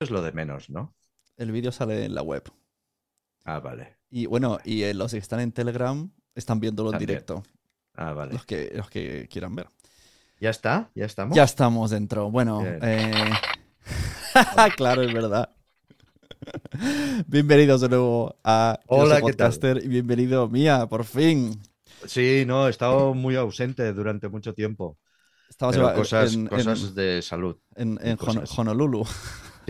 Es lo de menos, ¿no? El vídeo sale en la web. Ah, vale. Y bueno, y eh, los que están en Telegram están viéndolo en También. directo. Ah, vale. Los que, los que quieran ver. ¿Ya está? ¿Ya estamos? Ya estamos dentro. Bueno, eh... claro, es verdad. Bienvenidos de nuevo a Hola, ¿qué tal? Y bienvenido Mía, por fin. Sí, no, he estado muy ausente durante mucho tiempo. Eva- cosas, en, cosas en- de salud. en- en. Honolulu.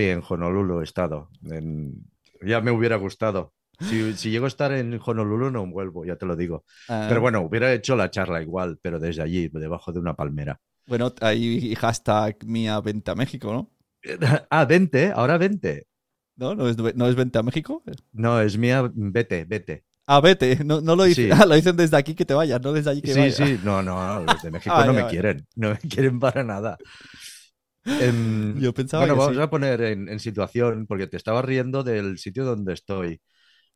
Sí, en Honolulu he estado. En- Ya me hubiera gustado. Si, si llego a estar en Honolulu no vuelvo, ya te lo digo. Ah, Pero bueno, hubiera hecho la charla igual, pero desde allí, debajo de una palmera. Bueno, ahí hashtag Mía vente a México, ¿no? Ah, vente, ahora vente. ¿No? ¿No es, no es vente a México? No, es mía, vete, vete. Ah, vete. No, no lo dicen. Sí. Ah, lo dicen desde aquí que te vayas, no desde allí que Sí, vayas. sí, no, no, los de México Ah, no me ya. quieren, no me quieren para nada. Yo pensaba bueno, que vamos sí. a poner en, en situación, porque te estaba riendo del sitio donde estoy.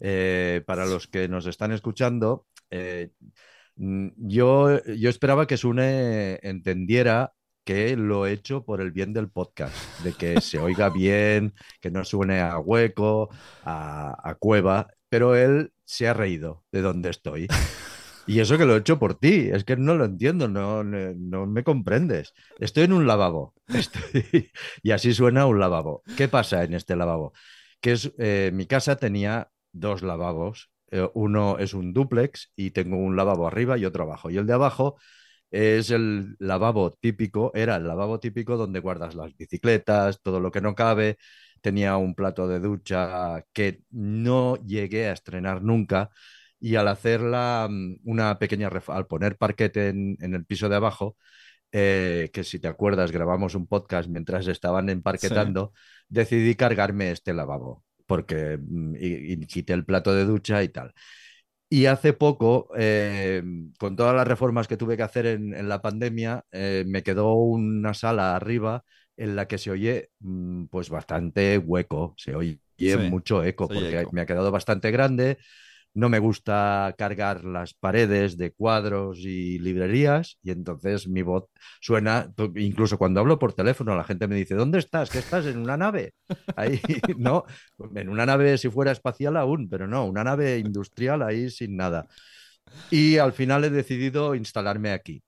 Eh, para los que nos están escuchando, eh, mm, yo, yo esperaba que Sune entendiera que lo he hecho por el bien del podcast, de que se oiga bien, que no suene a hueco, a, a cueva, pero él se ha reído de donde estoy. Y eso que lo he hecho por ti, es que no lo entiendo, no, no, me comprendes. Estoy en un lavabo y así suena un lavabo. ¿Qué pasa en este lavabo? Que es, eh, mi casa tenía dos lavabos, eh, uno es un dúplex y tengo un lavabo arriba y otro abajo. Y el de abajo es el lavabo típico, era el lavabo típico donde guardas las bicicletas, todo lo que no cabe. Tenía un plato de ducha que no llegué a estrenar nunca y al hacer la, mm, una pequeña al poner parquete en, en el piso de abajo, eh, que si te acuerdas grabamos un podcast mientras estaban emparquetando, decidí cargarme este lavabo porque mm, y, y quité el plato de ducha y tal. Y hace poco, eh, con todas las reformas que tuve que hacer en, en la pandemia, eh, me quedó una sala arriba en la que se oye mm, pues bastante hueco, se oye Sí, mucho eco, porque eco. me ha quedado bastante grande. No me gusta cargar las paredes de cuadros y librerías y entonces mi voz suena, incluso cuando hablo por teléfono, la gente me dice, ¿dónde estás? ¿Qué estás? ¿En una nave? Ahí, no, en una nave si fuera espacial aún, pero no, una nave industrial ahí sin nada. Y al final he decidido instalarme aquí.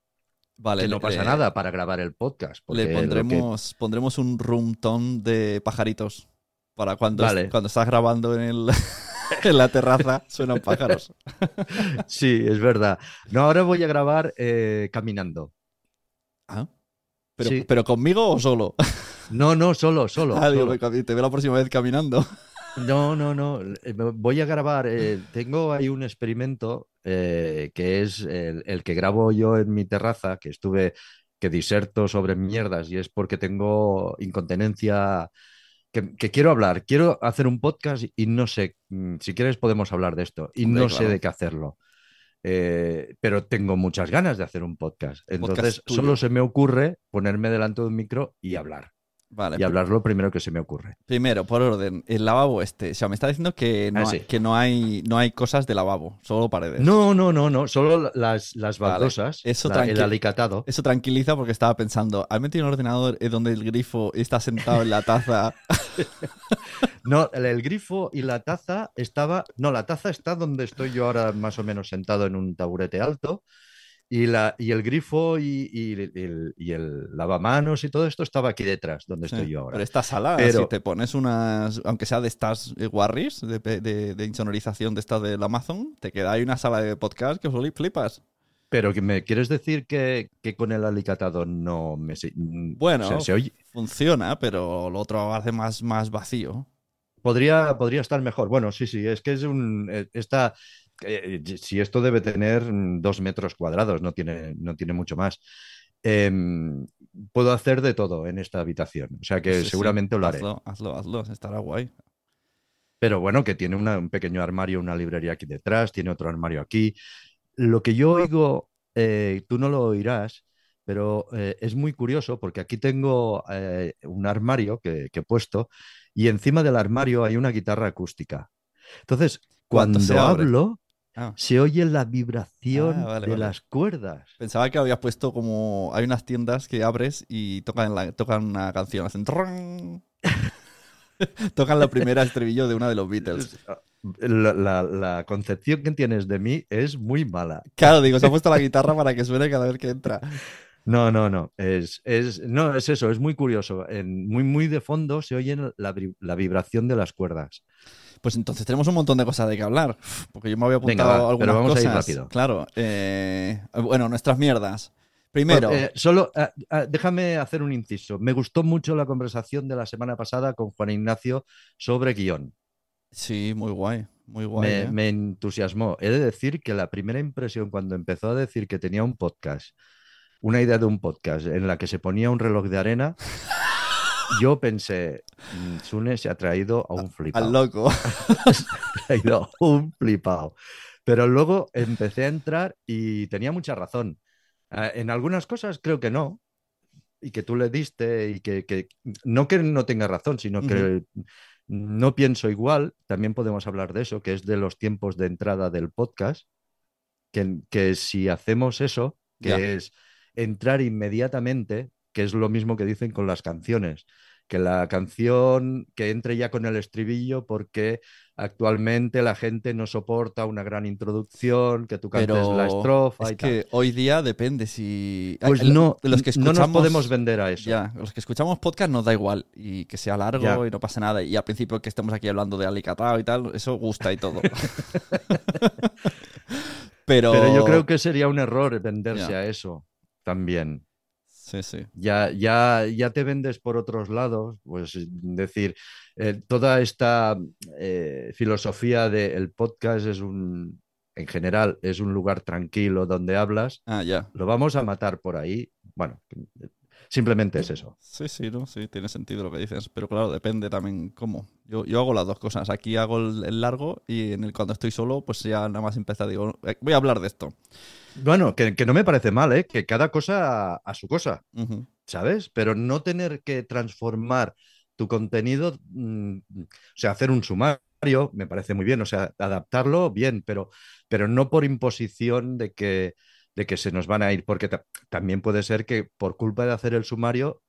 Vale, que no pasa nada para grabar el podcast. Le que- pondremos, pondremos un room tone de pajaritos. Para cuando, Vale. cuando estás grabando en, el, en la terraza suenan pájaros. Sí, es verdad. No, ahora voy a grabar eh, caminando. ¿Ah? ¿Pero, ¿Pero conmigo o solo? No, no, solo, solo. Ah, Te veo la próxima vez caminando. No, no, no. Eh, voy a grabar. Eh, tengo ahí un experimento que es el, el, que grabo yo en mi terraza, que estuve, que diserto sobre mierdas y es porque tengo incontinencia que, quiero hablar, quiero hacer un podcast y no sé, mm, si quieres podemos hablar de esto, y no sé de qué hacerlo. Eh, pero tengo muchas ganas de hacer un podcast. Entonces, solo se me ocurre ponerme delante de un micro y hablar. Y hablar lo primero que se me ocurre. Primero, por orden, el lavabo este. O sea, me está diciendo que ah, no, hay, no, hay, cosas de lavabo, solo paredes. No, no, no, no, solo las, las baldosas, eso la, el alicatado. Eso tranquiliza porque estaba pensando, ¿han metido un ordenador donde el grifo está sentado en la taza? no, el, el, grifo y la taza estaba... No, la taza está donde estoy yo ahora más o menos sentado en un taburete alto. Y, la, y el grifo y, y, el, y, el, lavamanos y todo esto estaba aquí detrás, donde estoy yo ahora. Pero esta sala, pero, si te pones unas, aunque sea de estas eh, Warriors, de, de, de, insonorización de estas del Amazon, te queda ahí una sala de podcast que flipas. Pero que me quieres decir que, que, con el alicatado no me... Mm, bueno, funciona, pero lo otro hace más, más vacío. Podría, podría estar mejor. Bueno, sí, sí, es que es un... Eh, esta, eh, eh, si esto debe tener mm, dos metros cuadrados, no tiene, no tiene mucho más. Em, puedo hacer de todo en esta habitación. O sea que seguramente lo haré. Hazlo, hazlo, hazlo, estará guay. Pero bueno, que tiene un pequeño armario, una librería aquí detrás, tiene otro armario aquí. Lo que yo oigo, eh, tú no lo oirás, pero eh, es muy curioso porque aquí tengo un armario que, he puesto y encima del armario hay una guitarra acústica. Entonces, cuando hablo, Ah. Se oye la vibración ah, de las cuerdas. Pensaba que habías puesto como. Hay unas tiendas que abres y tocan, la, tocan una canción, hacen. tocan la primera estribillo de una de los Beatles. La, concepción que tienes de mí es muy mala. Claro, digo, se ha puesto la guitarra para que suene cada vez que entra. No, no, no. Es, es, no, es eso, es muy curioso. En, muy, muy de fondo se oye la vibración de las cuerdas. Pues entonces tenemos un montón de cosas de que hablar. Porque yo me había apuntado Venga, va, algunas pero vamos cosas. a ir rápido. Claro. eh, bueno, nuestras mierdas. Primero, Eh, solo ah, ah, déjame hacer un inciso. Me gustó mucho la conversación de la semana pasada con Juan Ignacio sobre guion. sí, muy guay. Muy guay. me, ¿eh? me entusiasmó. He de decir que la primera impresión cuando empezó a decir que tenía un podcast, una idea de un podcast en la que se ponía un reloj de arena, yo pensé, "Mm, Sune se ha traído a un flipado. Al loco. Se ha traído a un flipado. Pero luego empecé a entrar y tenía mucha razón. Ah, En algunas cosas creo que no, y que tú le diste, y que, que- no que no tenga razón, sino que no pienso igual. También podemos hablar de eso, que es de los tiempos de entrada del podcast, que, que si hacemos eso, que Ya. es entrar inmediatamente, que es lo mismo que dicen con las canciones, que la canción que entre ya con el estribillo porque actualmente la gente no soporta una gran introducción, que tú cantes Pero la estrofa es y tal. que hoy día depende si... Pues Ay, no, los que no nos escuchamos- podemos vender a eso. Ya, los que escuchamos podcast nos da igual y que sea largo Ya. y no pase nada. Y al principio que estemos aquí hablando de Alicatao y tal, eso gusta y todo. Pero... Pero yo creo que sería un error venderse Ya. a eso también. Sí, sí. Ya, ya, ya te vendes por otros lados, pues es decir, eh, toda esta eh, filosofía del podcast es un, en general, es un lugar tranquilo donde hablas, Ah, ya. lo vamos a matar por ahí. Bueno, simplemente es eso. Sí, sí, ¿no? Sí, tiene sentido lo que dices. Pero claro, depende también cómo. Yo, yo hago las dos cosas. Aquí hago el, el largo y en el cuando estoy solo, pues ya nada más empezar, digo, "Eh, voy a hablar de esto. Bueno, que, que no me parece mal, ¿eh? Que cada cosa a, a su cosa. ¿sabes? Pero no tener que transformar tu contenido, mm, o sea, hacer un sumario, me parece muy bien, o sea, adaptarlo bien, pero, pero no por imposición de que, de que se nos van a ir, porque ta- también puede ser que por culpa de hacer el sumario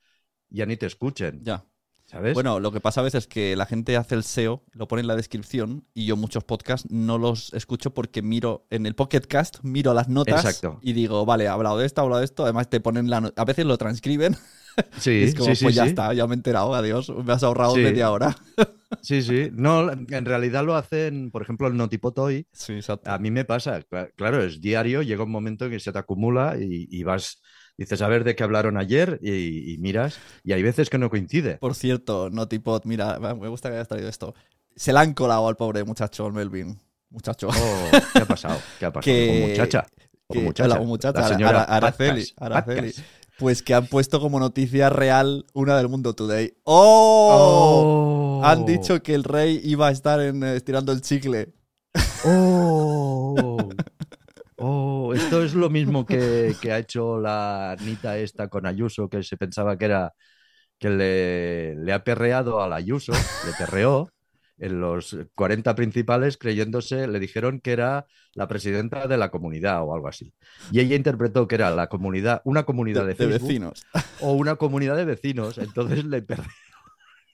ya ni te escuchen, Ya. ¿sabes? Bueno, lo que pasa a veces es que la gente hace el SEO, lo pone en la descripción y yo muchos podcasts no los escucho porque miro en el Pocket Cast, miro las notas Exacto. y digo, vale, he hablado de esto, he hablado de esto. Además te ponen la a veces lo transcriben. sí, es como, sí, sí, pues ya sí. está, ya me he enterado, adiós, me has ahorrado media hora. Sí, sí. No, en realidad lo hacen, por ejemplo, el Notipotoy. Sí, exacto. A mí me pasa, cla- claro, es diario, llega un momento en que se te acumula y, y vas, dices a ver de qué hablaron ayer y, y miras, y hay veces que no coincide. Por cierto, Notipod, mira, me gusta que hayas traído esto. se le han colado al pobre muchacho Melvin. Muchacho. Oh, ¿Qué ha pasado? ¿Qué ha pasado? Que- muchacha. o que- muchacha. la muchacha, La señora Ara- Araceli, Patcas, Araceli. Pues que han puesto como noticia real una del mundo today. ¡Oh! Oh. Han dicho que el rey iba a estar en, eh, estirando el chicle. Oh. Oh, esto es lo mismo que, que ha hecho la Anita esta con Ayuso, que se pensaba que era que le, le ha perreado a la Ayuso, le perreó en los 40 principales creyéndose, le dijeron que era la presidenta de la comunidad o algo así. Y ella interpretó que era la comunidad, una comunidad de, de, vecinos. o una comunidad de vecinos. Entonces le perreó.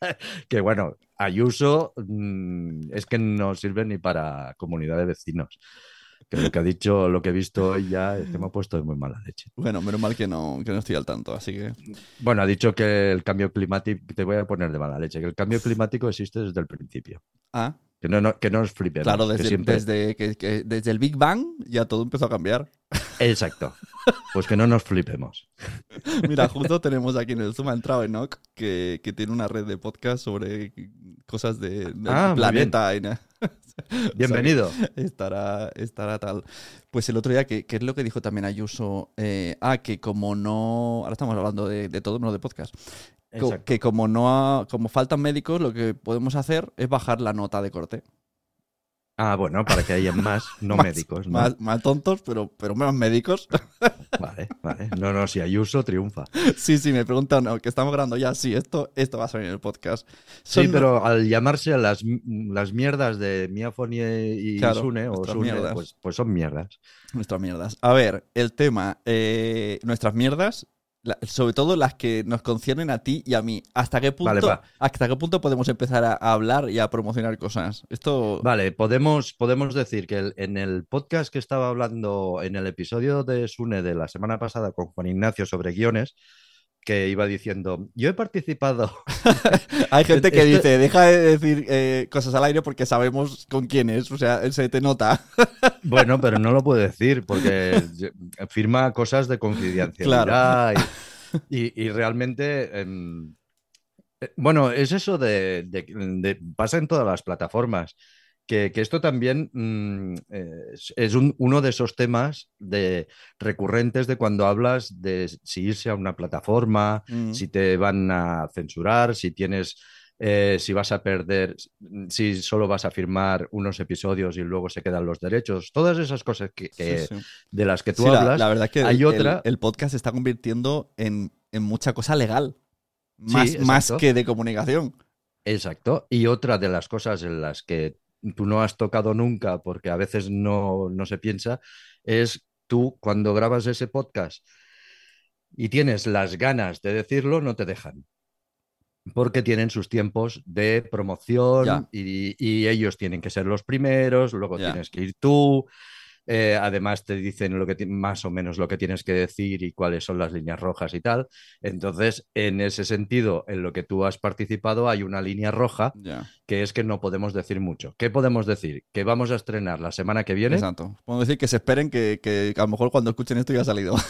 que bueno, Ayuso mm, es que no sirve ni para comunidad de vecinos. Que lo que ha dicho, lo que he visto hoy ya es que me ha puesto de muy mala leche. Bueno, menos mal que no, que no estoy al tanto, así que. Bueno, ha dicho que el cambio climático, te voy a poner de mala leche, que el cambio climático existe desde el principio. Ah, Que no, no- que no os flipemos. claro, que desde, siempre- desde, que- que desde el Big Bang ya todo empezó a cambiar. Exacto. Pues que no nos flipemos. Mira, justo tenemos aquí en el Zoom ha entrado Enoch, que, que tiene una red de podcast sobre cosas de, del Ah, planeta. Bienvenido. estará, estará tal. Pues el otro día, que, que es lo que dijo también Ayuso, eh, ah, que como no, ahora estamos hablando de, de todo, no de podcast, Exacto. que como no ha- como faltan médicos, lo que podemos hacer es bajar la nota de corte. Ah, bueno, para que haya más no Más- médicos. ¿no? Más, más tontos, pero, pero más médicos. Vale, vale. No, no, si Ayuso triunfa. sí, sí, me preguntan, no, que estamos grabando ya, sí, esto, esto va a salir en el podcast. Sí, pero al llamarse a las, las mierdas de Miafoni y Claro, Sune, o Sune, pues, pues son mierdas. Nuestras mierdas. A ver, el tema. eh, nuestras mierdas, la- sobre todo las que nos conciernen a ti y a mí. ¿Hasta qué punto, Vale. ¿hasta qué punto podemos empezar a, a hablar y a promocionar cosas? Esto. Vale, podemos, podemos decir que el- en el podcast que estaba hablando, en el episodio de Sune de la semana pasada con Juan Ignacio sobre guiones, que iba diciendo, yo he participado Hay gente que dice, deja de decir eh, cosas al aire porque sabemos con quién es. O sea, se te nota. Bueno, pero no lo puedo decir porque firma cosas de confidencialidad y, y- y realmente, em, eh, bueno, es eso de, de- de- pasa en todas las plataformas, que, que esto también mm, es, es un- uno de esos temas de, recurrentes de cuando hablas de si irse a una plataforma, Mm. si te van a censurar, si tienes, eh, si vas a perder, si solo vas a firmar unos episodios y luego se quedan los derechos, todas esas cosas que, que- Sí, sí. de las que tú Sí, hablas. la, verdad es que hay el, otra- el- podcast se está convirtiendo en, en mucha cosa legal. Más, que de comunicación. Exacto. Y otra de las cosas en las que tú no has tocado nunca, porque a veces no, no se piensa, es tú cuando grabas ese podcast y tienes las ganas de decirlo, no te dejan. Porque tienen sus tiempos de promoción y, y ellos tienen que ser los primeros, luego Ya. tienes que ir tú. Eh, además te dicen lo que más o menos lo que tienes que decir y cuáles son las líneas rojas y tal. Entonces, en ese sentido, en lo que tú has participado, hay una línea roja que es que no podemos decir mucho. ¿Qué podemos decir? Que vamos a estrenar la semana que viene. Exacto. Podemos decir que se esperen que, que a lo mejor cuando escuchen esto ya ha salido.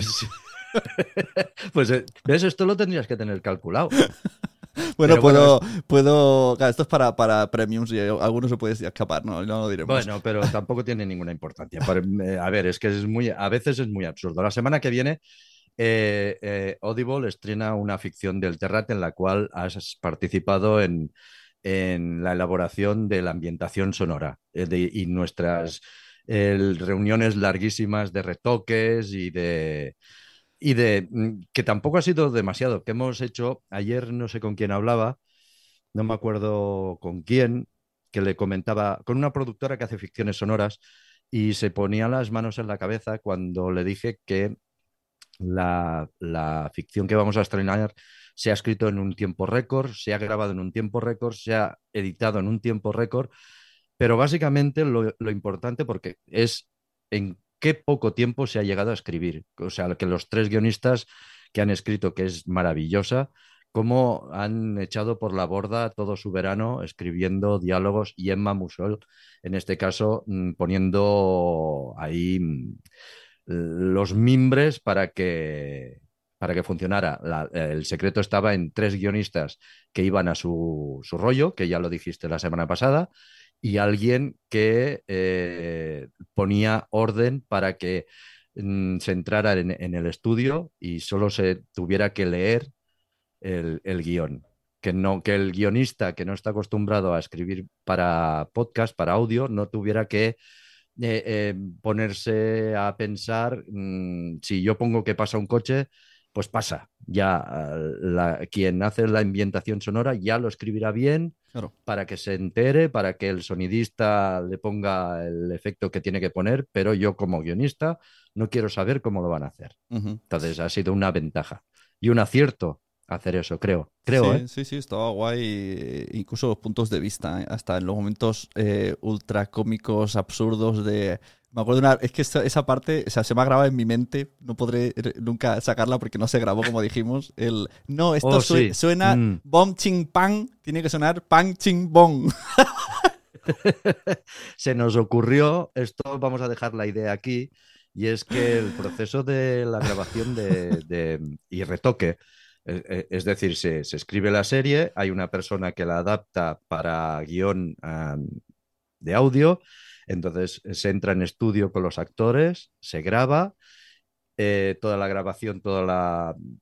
Sí. pues, eh, ¿ves? Esto lo tendrías que tener calculado. bueno, Pero puedo, bueno, puedo. claro, esto es para, para premiums y algunos se puede escapar, no, no lo diremos. Bueno, pero tampoco tiene ninguna importancia. Eh, a ver, es que es muy, a veces es muy absurdo. La semana que viene, eh, eh, Audible estrena una ficción del Terrat en la cual has participado en, en la elaboración de la ambientación sonora eh, de- y nuestras reuniones larguísimas de retoques y de y de mm, que tampoco ha sido demasiado, que hemos hecho ayer, no sé con quién hablaba, no me acuerdo con quién, que le comentaba, con una productora que hace ficciones sonoras, y se ponía las manos en la cabeza cuando le dije que la, la ficción que vamos a estrenar se ha escrito en un tiempo récord, se ha grabado en un tiempo récord, se ha editado en un tiempo récord, pero básicamente lo, lo importante porque es en qué poco tiempo se ha llegado a escribir. O sea, que los tres guionistas que han escrito, que es maravillosa, cómo han echado por la borda todo su verano escribiendo diálogos y Emma Musol, en este caso, mm, poniendo ahí mm, los mimbres para que, para que funcionara. El secreto estaba en tres guionistas que iban a su, su, rollo, que ya lo dijiste la semana pasada, y alguien que eh, ponía orden para que mm, se entrara en, el estudio y solo se tuviera que leer el, el guion. Que, no, que el guionista que no está acostumbrado a escribir para podcast, para audio, no tuviera que eh, eh, ponerse a pensar mmm, si yo pongo que pasa un coche, pues pasa. Ya la, quien hace la ambientación sonora ya lo escribirá bien Claro. para que se entere, para que el sonidista le ponga el efecto que tiene que poner, pero yo como guionista no quiero saber cómo lo van a hacer. Entonces ha sido una ventaja y un acierto hacer eso, creo. Creo, sí, ¿eh? sí, sí, estaba guay. eh, Incluso los puntos de vista, ¿eh? hasta en los momentos eh, ultra cómicos, absurdos de. Me acuerdo de una. Es que esa, esa parte, o sea, se me ha grabado en mi mente. No podré nunca sacarla porque no se grabó, como dijimos. El. No, esto Oh, sí. suena Mm. bom ching pang. Tiene que sonar pang ching bong. se nos ocurrió, esto vamos a dejar la idea aquí, y es que el proceso de la grabación de, de- y retoque, eh, eh, es decir, se, se escribe la serie, hay una persona que la adapta para guion ah, de audio, entonces se entra en estudio con los actores, se graba. eh, toda la grabación,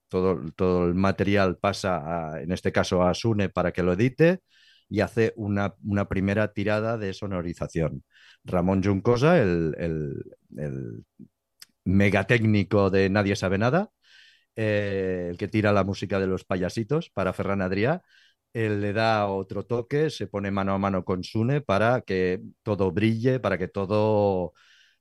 todo, todo el material pasa, en este caso, a Sune para que lo edite y hace una, una primera tirada de sonorización. Ramón Juncosa, el, el, el megatécnico de Nadie sabe nada, eh, el que tira la música de los payasitos para Ferran Adrià, él le da otro toque, se pone mano a mano con Sune para que todo brille, para que todo...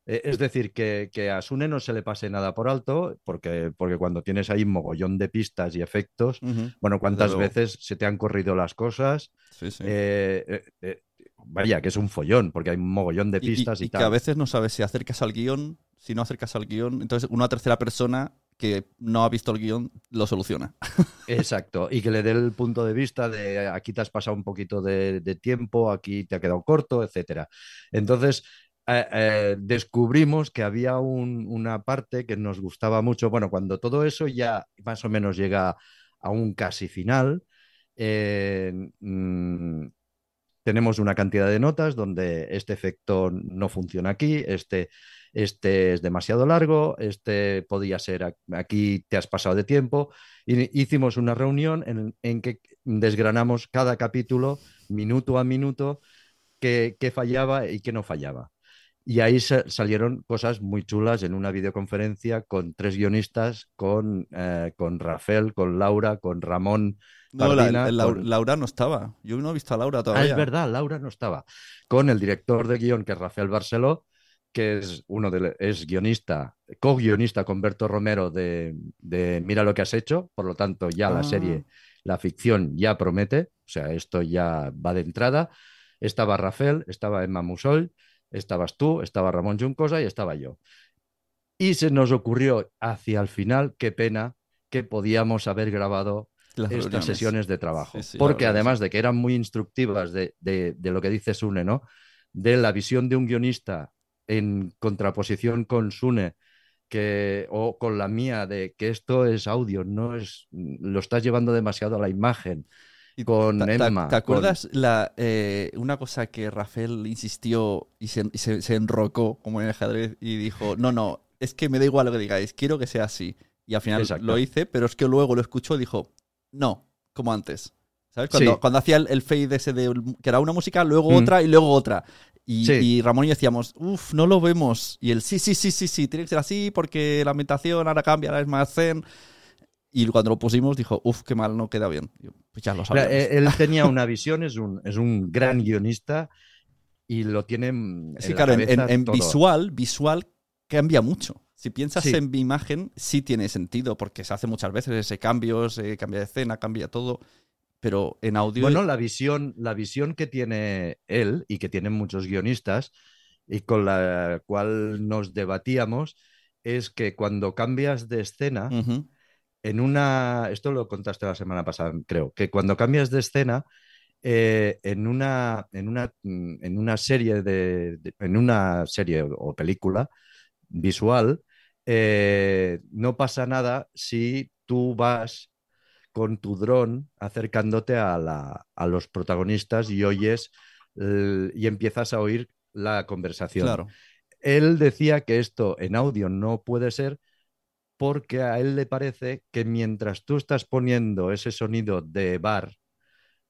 eh, Es decir, que, que a Sune no se le pase nada por alto, porque, porque cuando tienes ahí un mogollón de pistas y efectos, bueno, ¿cuántas veces se te han corrido las cosas? Sí, sí. Eh, eh, vaya, que es un follón, porque hay un mogollón de Y- y- pistas y, y que a veces no sabes si acercas al guion, si no acercas al guion. Entonces, una tercera persona que no ha visto el guion lo soluciona. Exacto, y que le dé el punto de vista de aquí te has pasado un poquito de, tiempo, aquí te ha quedado corto, etcétera. Entonces, eh, eh, descubrimos que había un- una parte que nos gustaba mucho. Bueno, cuando todo eso ya más o menos llega a un casi final, eh, mm, tenemos una cantidad de notas donde este efecto no funciona aquí, este, este es demasiado largo, este podía ser aquí te has pasado de tiempo. Y hicimos una reunión en, en que desgranamos cada capítulo, minuto a minuto, qué, qué fallaba y qué no fallaba. Y ahí sa- salieron cosas muy chulas en una videoconferencia con tres guionistas, con, eh, con Rafael, con Laura, con Ramón. No, la- Pardina, la- con- Laura no estaba. Yo no he visto a Laura Ah, todavía. es verdad, Laura no estaba. Con el director de guion, que es Rafael Barceló, que es uno de, es guionista, co-guionista con Berto Romero de, de Mira lo que has hecho. Por lo tanto, ya la Ah. serie, la ficción ya promete. O sea, esto ya va de entrada. Estaba Rafael, estaba Emma Musol, estabas tú, estaba Ramón Juncosa y estaba yo. Y se nos ocurrió hacia el final, qué pena, que podíamos haber grabado Las estas reuniones. sesiones de trabajo. Sí, sí, la Porque además de que eran muy instructivas de, de- de lo que dice Sune, ¿no? De la visión de un guionista en contraposición con Sune, que, o con la mía, de que esto es audio, no es, lo estás llevando demasiado a la imagen. Con ta- Emma, ¿Te con- acuerdas la, eh, una cosa que Rafael insistió y se, y se- se enrocó como en el ajedrez y dijo, no, no, es que me da igual lo que digáis, quiero que sea así. Y al final Exacto. lo hice, pero es que luego lo escuchó y dijo, no, como antes. ¿Sabes? Cuando, Sí. cuando hacía el, el fade ese de que era una música, luego Mm. otra y luego otra. Y, Sí. y Ramón y yo decíamos, uff, no lo vemos. Y él, sí, sí, sí, sí, sí, tiene que ser así porque la ambientación ahora cambia, ahora es más zen. Y cuando lo pusimos dijo, uff, qué mal, no queda bien. Yo, pues ya lo Claro, sabíamos. eh, él tenía una visión, es un, es un gran guionista y lo tiene mm, Sí, en la claro, en, cabeza en- en visual, visual cambia mucho. Si piensas Sí. en mi imagen, sí tiene sentido, porque se hace muchas veces ese cambio, se cambia de escena, cambia todo. Pero en audio. Bueno, la visión, la visión que tiene él y que tienen muchos guionistas y con la cual nos debatíamos es que cuando cambias de escena, en una, esto lo contaste la semana pasada, creo, que cuando cambias de escena, eh, en una, en una, mm, en una serie de, de- en una serie o, o película visual, eh, no pasa nada si tú vas con tu dron acercándote a, la- a los protagonistas y oyes y empiezas a oír la conversación. Claro. Él decía que esto en audio no puede ser porque a él le parece que mientras tú estás poniendo ese sonido de bar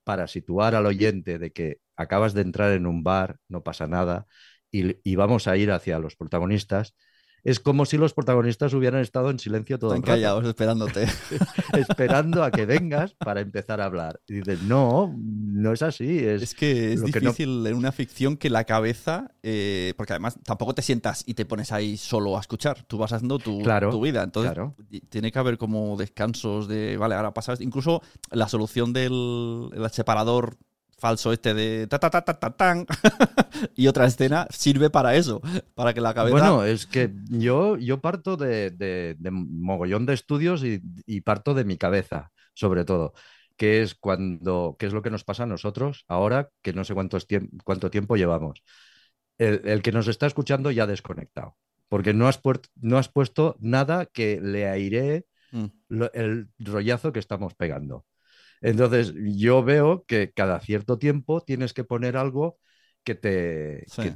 para situar al oyente de que acabas de entrar en un bar, no pasa nada, y, y vamos a ir hacia los protagonistas, es como si los protagonistas hubieran estado en silencio todo Están el rato, callados esperándote. esperando a que vengas para empezar a hablar. Y dices, no, no es así. Es, Es que es lo que no- difícil en una ficción que la cabeza, eh, porque además tampoco te sientas y te pones ahí solo a escuchar, tú vas haciendo tu, Claro, tu vida, entonces claro. tiene que haber como descansos de, vale, ahora pasas, incluso la solución del el separador falso este de ta ta ta ta ta tan y otra escena sirve para eso, para que la cabeza Bueno, es que yo, yo parto de, de- de mogollón de estudios y, y parto de mi cabeza, sobre todo, que es cuando, que es lo que nos pasa a nosotros ahora, que no sé cuántos tiemp- cuánto tiempo llevamos. El, el que nos está escuchando ya ha desconectado, porque no has, no has puesto nada que le airee Mm. lo- el rollazo que estamos pegando. Entonces, yo veo que cada cierto tiempo tienes que poner algo que te... Sí. que-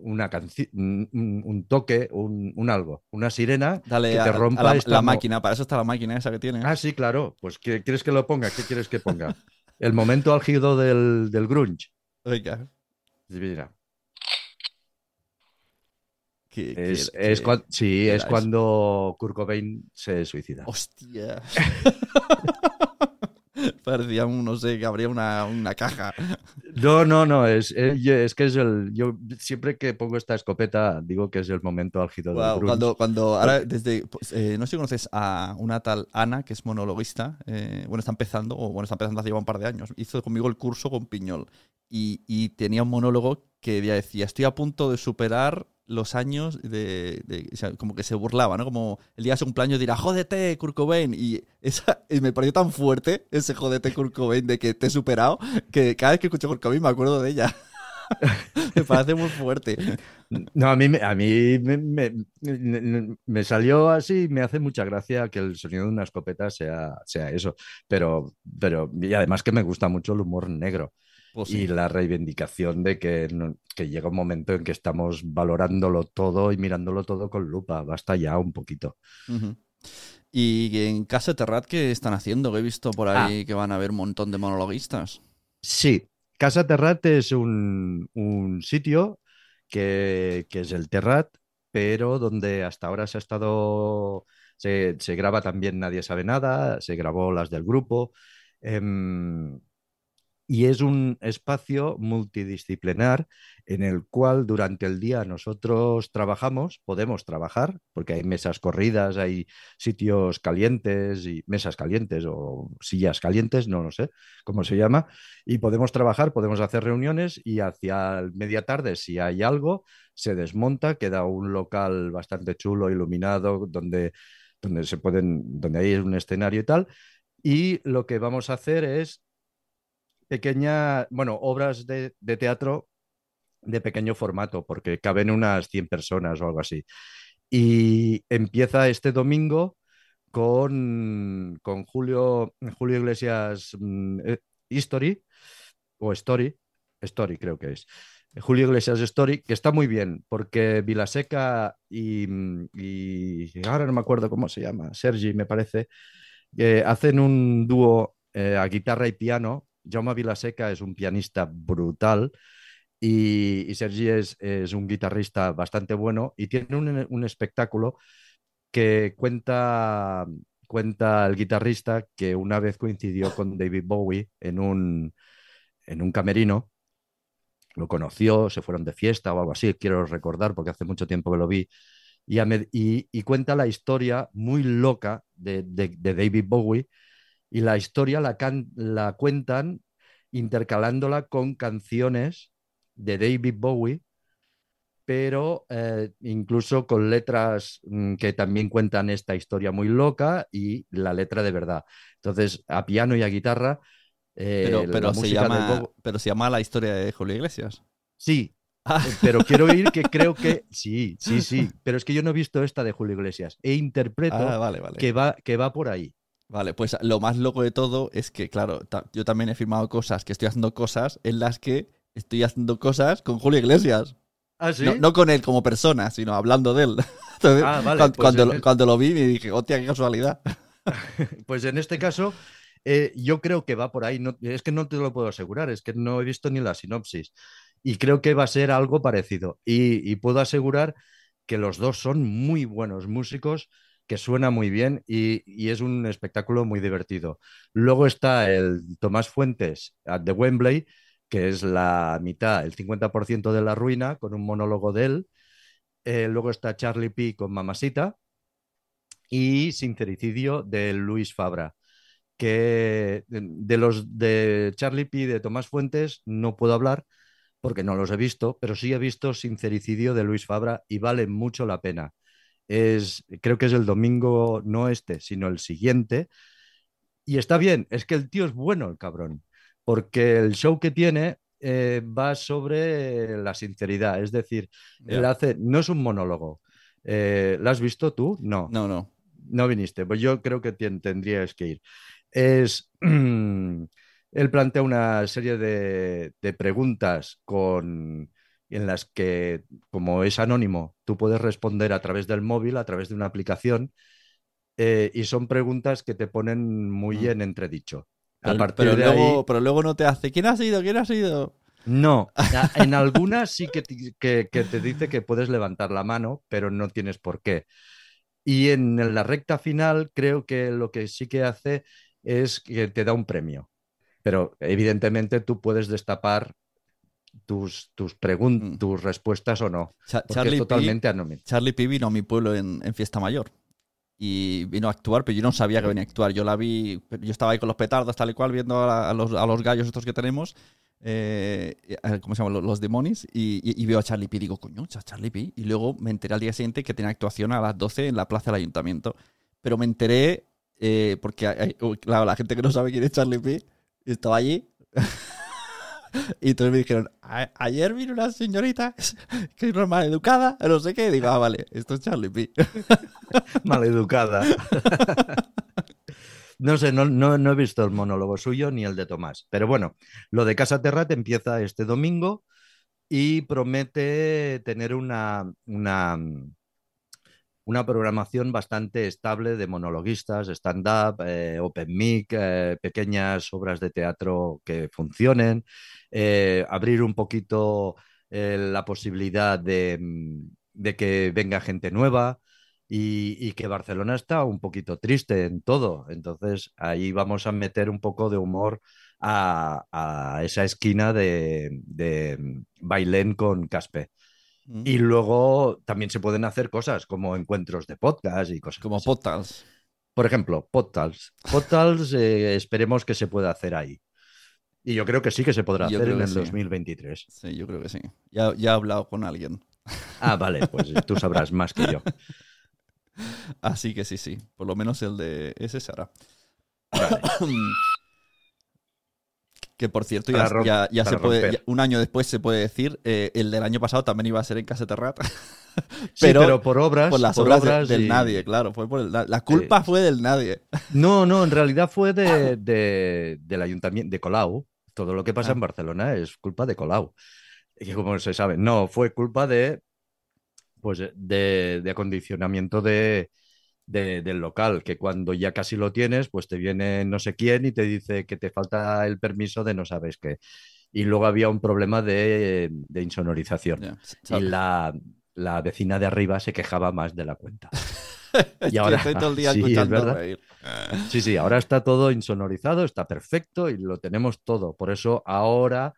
una canción, un, toque, un, un algo, una sirena Dale que a, te a rompa la, esta la máquina, para eso está la máquina esa que tienes. Ah, sí, claro. Pues ¿qué quieres que lo ponga? ¿Qué quieres que ponga? El momento álgido del, del grunge. Venga, Mira, es, es sí, es cuando Kurt Cobain se suicida. Hostia. Parecía, un, no sé, que habría una, una caja. No, no, no, es, es, es que es el. Yo siempre que pongo esta escopeta digo que es el momento álgido del Guau, grunge. cuando, cuando ahora desde pues, eh, no sé si conoces a una tal Ana que es monologuista eh, bueno está empezando o bueno está empezando hace ya un par de años hizo conmigo el curso con Piñol y, y tenía un monólogo que decía estoy a punto de superar los años de, como que se burlaba no como el día de su cumpleaños dirá jódete Kurt Cobain y esa y me pareció tan fuerte ese jódete Kurt Cobain de que te he superado que cada vez que escucho Kurt Cobain me acuerdo de ella. Me parece muy fuerte. No, a mí, a mí me- me salió así, me hace mucha gracia que el sonido de una escopeta sea, sea eso, pero, pero y además que me gusta mucho el humor negro Pues y la reivindicación de que, que llega un momento en que estamos valorándolo todo y mirándolo todo con lupa, basta ya un poquito. Y en Casa Terrat, ¿qué están haciendo? Que he visto por Ah. ahí que van a haber un montón de monologuistas. Sí, Casa Terrat es un, un sitio que, que es el Terrat, pero donde hasta ahora se ha estado, se, se graba también Nadie sabe nada, se grabó las del grupo, em, y es un espacio multidisciplinar en el cual durante el día nosotros trabajamos, podemos trabajar, porque hay mesas corridas, hay sitios calientes y mesas calientes o sillas calientes, no lo sé cómo se llama, y podemos trabajar, podemos hacer reuniones y hacia media tarde, si hay algo, se desmonta, queda un local bastante chulo, iluminado, donde, donde se pueden, donde hay un escenario y tal. Y lo que vamos a hacer es pequeñas, bueno, obras de, de teatro de pequeño formato, porque caben unas 100 personas o algo así. Y empieza este domingo con, con Julio, Julio Iglesias mm, eh, History, o Story, Story creo que es. Julio Iglesias Story, que está muy bien, porque Vilaseca y, mm, y ahora no me acuerdo cómo se llama, Sergi me parece, eh, hacen un dúo eh, a guitarra y piano. Jaume Vilaseca es un pianista brutal y, Sergi es, un guitarrista bastante bueno y tiene un, espectáculo que cuenta, cuenta el guitarrista que una vez coincidió con David Bowie en un, en un camerino, lo conoció, se fueron de fiesta o algo así, quiero recordar porque hace mucho tiempo que lo vi, y, cuenta la historia muy loca de David Bowie y la historia la, can- la cuentan intercalándola con canciones de David Bowie pero eh, incluso con letras mm, que también cuentan esta historia muy loca y la letra de verdad. Entonces, a piano y a guitarra, eh, Pero, se llama, pero se llama la historia de Julio Iglesias. Sí, Ah. eh, pero quiero oír que creo que sí, sí, sí, pero es que yo no he visto esta de Julio Iglesias e interpreto Ah, vale, vale. que va, que va por ahí. Vale, pues lo más loco de todo es que, claro, ta- yo también he firmado cosas, que estoy haciendo cosas en las que estoy haciendo cosas con Julio Iglesias. ¿Ah, sí? No, no con él como persona, sino hablando de él. Entonces, Ah, vale, pues cuando, en lo- el- cuando lo vi me dije, hostia, qué casualidad. Pues en este caso, eh, yo creo que va por ahí. No, es que no te lo puedo asegurar, es que no he visto ni la sinopsis. Y creo que va a ser algo parecido. Y, y puedo asegurar que los dos son muy buenos músicos, que suena muy bien y, es un espectáculo muy divertido. Luego está el Tomás Fuentes at the Wembley, que es la mitad, el 50% de la ruina, con un monólogo de él. Eh, luego está Charlie P con Mamasita y Sincericidio de Luis Fabra. Que de, de los de Charlie P de Tomás Fuentes no puedo hablar porque no los he visto, pero sí he visto Sincericidio de Luis Fabra y vale mucho la pena. Es, creo que es el domingo, no este, sino el siguiente. Y está bien, es que el tío es bueno, el cabrón, porque el show que tiene eh, va sobre la sinceridad, es decir, él hace, no es un monólogo. Eh, ¿Lo has visto tú? No, No, no. no viniste. Pues yo creo que tendrías que ir. Es, él plantea una serie de, de preguntas con, en las que, como es anónimo, tú puedes responder a través del móvil, a través de una aplicación, eh, y son preguntas que te ponen muy Mm. en entredicho. A Pero, partir pero de luego, ahí, pero luego no te hace, ¿quién ha sido? ¿Quién ha sido? no, en algunas sí que, que- que te dice que puedes levantar la mano, pero no tienes por qué. Y en la recta final creo que lo que sí que hace es que te da un premio. Pero evidentemente tú puedes destapar tus, tus, pregun- Mm. tus respuestas o no, Charlie es P- totalmente anónimo. Charlie P vino a mi pueblo en, en Fiesta Mayor. Y vino a actuar, pero yo no sabía que venía a actuar. Yo la vi, yo estaba ahí con los petardos, tal y cual, viendo a, a los, a los gallos estos que tenemos. eh, eh, ¿Cómo se llaman? Los, los demonios. Y, y- y veo a Charlie P. y digo, coño, Cha- Charlie P. Y luego me enteré al día siguiente que tenía actuación a las 12 en la plaza del ayuntamiento. Pero me enteré, eh, porque hay- hay- claro, la gente que no sabe quién es Charlie P. estaba allí. Y entonces me dijeron, "A- ayer vino una señorita que es mal educada, no sé qué. Y digo, ah, vale, esto es Charlie P. Maleducada. No sé, no, no, no he visto el monólogo suyo ni el de Tomás. Pero bueno, lo de Casa Terrat empieza este domingo y promete tener una, una, una programación bastante estable de monologuistas, stand-up, eh, open mic, eh, pequeñas obras de teatro que funcionen, eh, abrir un poquito la posibilidad de, mm, de que venga gente nueva y, que Barcelona está un poquito triste en todo. Entonces ahí vamos a meter un poco de humor a, esa esquina de, de Bailén con Caspe. Y luego también se pueden hacer cosas como encuentros de podcast y cosas Como así. Potals. Por ejemplo, Podtals. Podtals eh, esperemos que se pueda hacer ahí. Y yo creo que sí que se podrá Yo hacer en el sí. 2023. Sí, yo creo que sí. Ya, ya he hablado con alguien. Ah, vale, pues tú sabrás más que yo. Así que sí, sí. Por lo menos el de ese se hará. que por cierto, ya, ya- se puede, ya- un año después se puede decir, eh, el del año pasado también iba a ser en Casa Terrat. Sí, Pero por obras. por las por obras, de- obras del y- nadie, claro. Fue por el la culpa fue del nadie. No, no, en realidad fue de, de- del ayuntamiento de Colau. Todo lo que pasa Ah. en Barcelona es culpa de Colau. Y como se sabe, no, fue culpa de, pues, de, de acondicionamiento de, de- del local, que cuando ya casi lo tienes, pues te viene no sé quién y te dice que te falta el permiso de no sabes qué. Y luego había un problema de, de insonorización. Y la, la vecina de arriba se quejaba más de la cuenta. Que ahora- estoy todo el día sí, es. Sí, sí, ahora está todo insonorizado, está perfecto y lo tenemos todo. Por eso ahora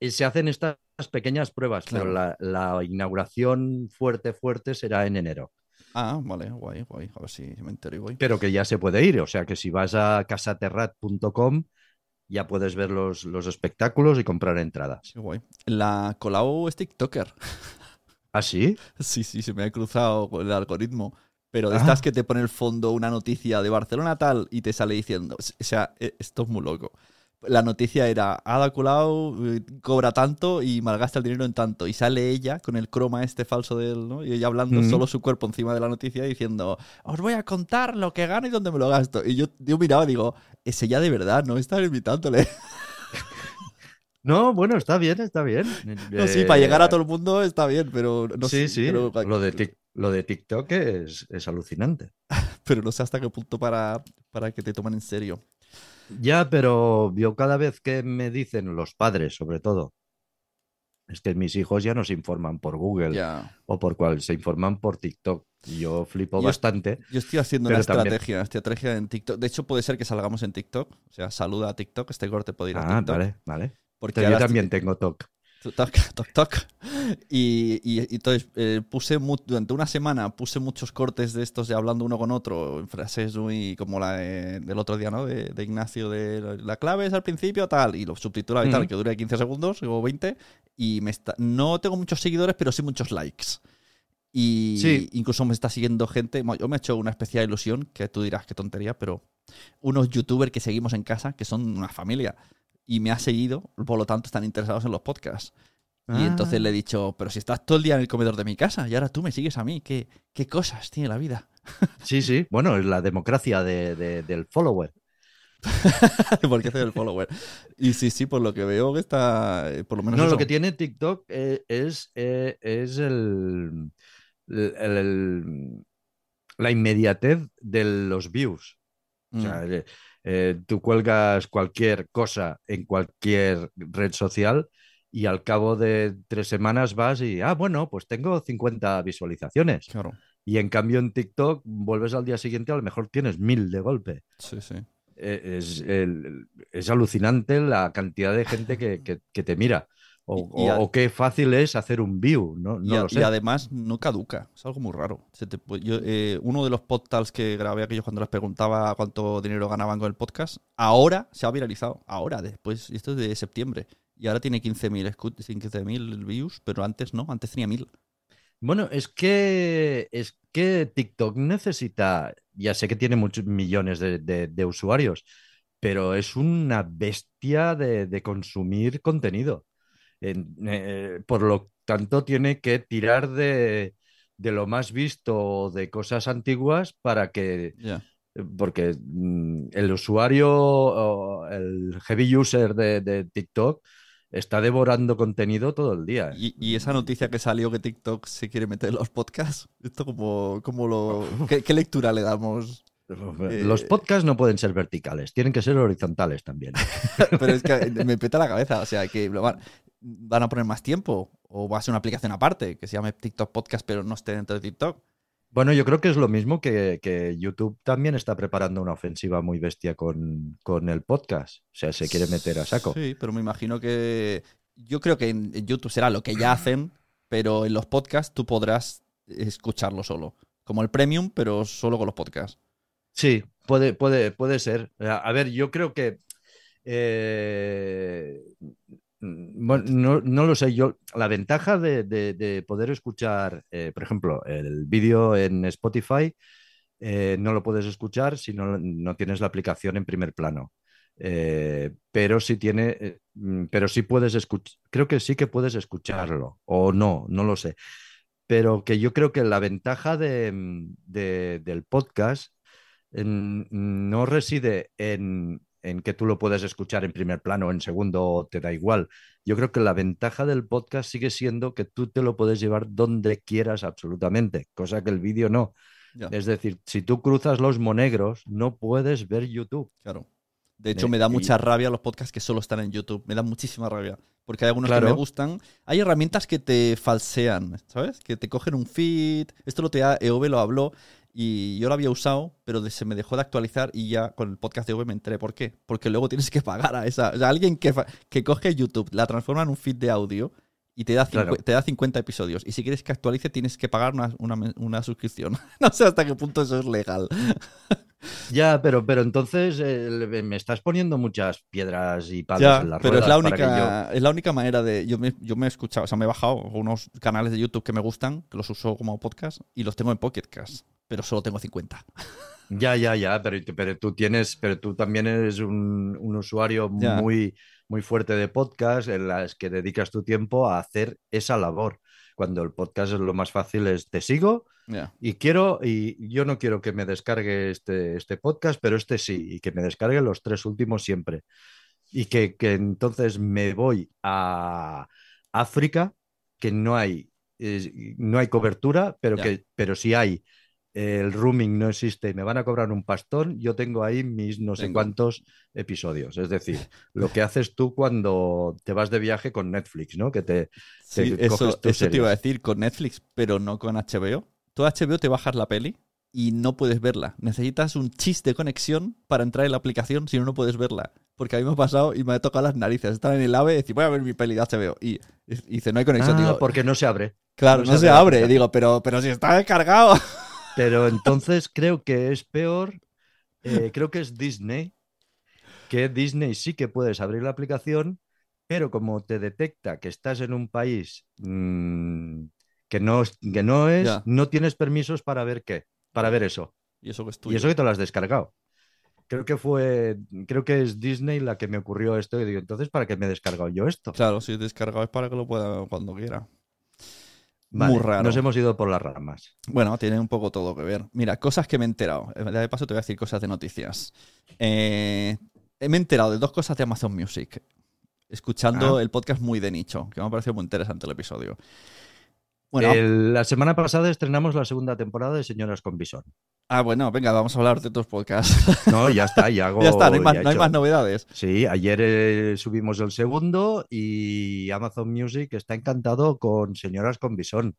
eh, se hacen estas pequeñas pruebas, pero la, la inauguración fuerte, fuerte será en enero. Ah, vale, guay, guay. A ver si me entero y voy. Pero que ya se puede ir, o sea que si vas a casaterrat.com ya puedes ver los, los espectáculos y comprar entradas. Qué guay. La Colau es TikToker. ¿Ah, sí? Sí, sí, se me ha cruzado el algoritmo. Pero de Ah. estas que te pone el fondo una noticia de Barcelona tal y te sale diciendo. O sea, e- esto es muy loco. La noticia era, Ada Colau eh, cobra tanto y malgasta el dinero en tanto. Y sale ella con el croma este falso de él, ¿no? Y ella hablando solo su cuerpo encima de la noticia diciendo, os voy a contar lo que gano y dónde me lo gasto. Y yo, yo miraba y digo, es ella de verdad, no están invitándole. No, bueno, está bien, está bien. No, sí, Eh, para llegar a todo el mundo está bien, pero no sí, sé. sí. Pero, Lo de, lo de TikTok es, es alucinante. pero no sé hasta qué punto para, para que te tomen en serio. Ya, pero yo cada vez que me dicen los padres, sobre todo, es que mis hijos ya no se informan por Google Ya. o por cuál, se informan por TikTok. Y yo flipo Yo- bastante. Yo estoy haciendo una también- estrategia, una estrategia en TikTok. De hecho, puede ser que salgamos en TikTok. O sea, saluda a TikTok. Este corte puede ir a Ah, TikTok. vale, vale. Porque Yo también estoy- tengo TOC. Toc, toc, toc. Y, y- y entonces eh, puse mu- durante una semana puse muchos cortes de estos de hablando uno con otro, en frases muy como la de- del otro día, ¿no? De, de Ignacio, de la clave es al principio, tal, y lo subtitulaba y tal, que dura 15 segundos o 20, y me está, no tengo muchos seguidores, pero sí muchos likes. Y Sí. incluso me está siguiendo gente. Yo me he hecho una especial ilusión, que tú dirás qué tontería, pero unos youtubers que seguimos en casa, que son una familia, y me ha seguido, por lo tanto están interesados en los podcasts. Y entonces Ah. le he dicho, pero si estás todo el día en el comedor de mi casa y ahora tú me sigues a mí, ¿qué, qué cosas tiene la vida? Sí, sí. Bueno, es la democracia de- de- del follower. Porque soy el follower. Y sí, sí, por lo que veo que está, eh, por lo menos No, eso. lo que tiene TikTok eh, es, eh, es el, el- el- la inmediatez de los views. O Mm, sea, eh, eh, tú cuelgas cualquier cosa en cualquier red social y al cabo de tres semanas vas y, ah, bueno, pues tengo 50 visualizaciones. claro, Y en cambio en TikTok vuelves al día siguiente, a lo mejor tienes mil de golpe. sí, sí. Eh, Es, alucinante la cantidad de gente que, que- que te mira. O, Y- y o- a- o qué fácil es hacer un view, no, Y, a- lo y sé. además no caduca, es algo muy raro. Se te pu- yo, eh, uno de los podcasts que grabé aquellos cuando les preguntaba cuánto dinero ganaban con el podcast, ahora se ha viralizado, ahora, después, y esto es de septiembre, y ahora tiene 15.000 escu- 15.000 views, pero antes no, antes tenía 1.000. Bueno, es que, es que TikTok necesita, ya sé que tiene muchos millones de, de- de usuarios, pero es una bestia de, de consumir contenido. Eh, por lo tanto, tiene que tirar de, de lo más visto de cosas antiguas para que, Ya. porque mm, el usuario, o el heavy user de, de TikTok está devorando contenido todo el día. Y, y esa noticia que salió que TikTok se quiere meter en los podcasts, ¿esto como, como lo, qué, qué lectura le damos? Eh, Los podcasts no pueden ser verticales, tienen que ser horizontales también. Pero es que me peta la cabeza, o sea, que van, van a poner más tiempo o va a ser una aplicación aparte que se llame TikTok Podcast pero no esté dentro de TikTok. Bueno, yo creo que es lo mismo que, que YouTube también está preparando una ofensiva muy bestia con, con el podcast. O sea, se quiere meter a saco. Sí, pero me imagino que yo creo que en YouTube será lo que ya hacen, pero en los podcasts tú podrás escucharlo solo, como el premium, pero solo con los podcasts. Sí, puede, puede, puede ser. A ver, yo creo que. eh, bueno, no, lo sé. Yo, la ventaja de, de- de poder escuchar, eh, por ejemplo, el vídeo en Spotify, eh, no lo puedes escuchar si no, no tienes la aplicación en primer plano. Eh, pero sí tiene, eh, mm, pero sí puedes escuchar, creo que sí que puedes escucharlo, o no, no lo sé. Pero que yo creo que la ventaja de, mm, de- del podcast no reside en, en que tú lo puedes escuchar en primer plano o en segundo, te da igual. Yo creo que la ventaja del podcast sigue siendo que tú te lo puedes llevar donde quieras absolutamente, cosa que el vídeo no. Ya, Es decir, si tú cruzas los monegros, no puedes ver YouTube. claro. De hecho, me da mucha rabia los podcasts que solo están en YouTube. Me da muchísima rabia. Porque hay algunos que me gustan. Hay herramientas que te falsean, ¿sabes? Que te cogen un feed. Esto lo te EOB lo habló y yo lo había usado, pero se me dejó de actualizar y ya con el podcast de EOB me enteré por qué. Porque luego tienes que pagar a esa. O sea, alguien que, que coge YouTube, la transforma en un feed de audio y te da, Claro. te da 50 episodios. Y si quieres que actualice, tienes que pagar una, una, una suscripción. no sé hasta qué punto eso es legal. Ya, pero, pero entonces eh, me estás poniendo muchas piedras y palos Ya, en las pero es la única, es la única manera de. Yo me, yo me he escuchado, o sea, me he bajado unos canales de YouTube que me gustan, que los uso como podcast, y los tengo en Pocket Cast, pero solo tengo 50. yo- Ya, ya, ya, pero, pero tú tienes, pero tú también eres un, un usuario Ya. muy, muy fuerte de podcast en las que dedicas tu tiempo a hacer esa labor. Cuando el podcast es lo más fácil es te sigo y quiero, y yo no quiero que me descargue este, este podcast, pero este sí, y que me descargue los tres últimos siempre. Y que, que entonces me voy a África, que no hay, eh, no hay cobertura, pero, que, pero si hay, el rooming no existe y me van a cobrar un pastón, yo tengo ahí mis no sé cuántos episodios. Es decir, lo que haces tú cuando te vas de viaje con Netflix, ¿no? Que te, Sí, te eso, eso te iba a decir con Netflix, pero no con HBO. Tú a HBO te bajas la peli y no puedes verla. Necesitas un chis de conexión para entrar en la aplicación, si no, no puedes verla. Porque a mí me ha pasado y me ha tocado las narices. Estar en el AVE y decir, voy a ver mi peli de HBO. Y, y dice, no hay conexión. Ah, Digo, porque no se abre. claro, no no, se se abre abre. Digo, pero, pero si está descargado. Pero entonces creo que es peor, eh, creo que es Disney, que Disney sí que puedes abrir la aplicación, pero como te detecta que estás en un país mm, que, no, es- que no es, Ya. no tienes permisos para ver qué, para ver eso. Y eso que es Y tuyo. eso que te lo has descargado. Creo que fue, creo que es Disney la que me ocurrió esto y digo, entonces, ¿para qué me he descargado yo esto? Claro, si es descargado es para que lo pueda cuando quiera. Vale, Muy raro. Nos hemos ido por las ramas. Bueno, tiene un poco todo que ver. Mira, cosas que me he enterado. Eh, De paso te voy a decir cosas de noticias. Eh, me he enterado de dos cosas de Amazon Music. Escuchando Ah. el podcast muy de nicho, que me ha parecido muy interesante el episodio. Bueno, El- la semana pasada estrenamos la segunda temporada de Señoras con Bisón. Ah, bueno, venga, vamos a hablar de otros podcasts. No, ya está, ya hago. ya está, no hay más, no hay novedades. Sí, ayer eh, subimos el segundo y Amazon Music está encantado con Señoras con Bisón.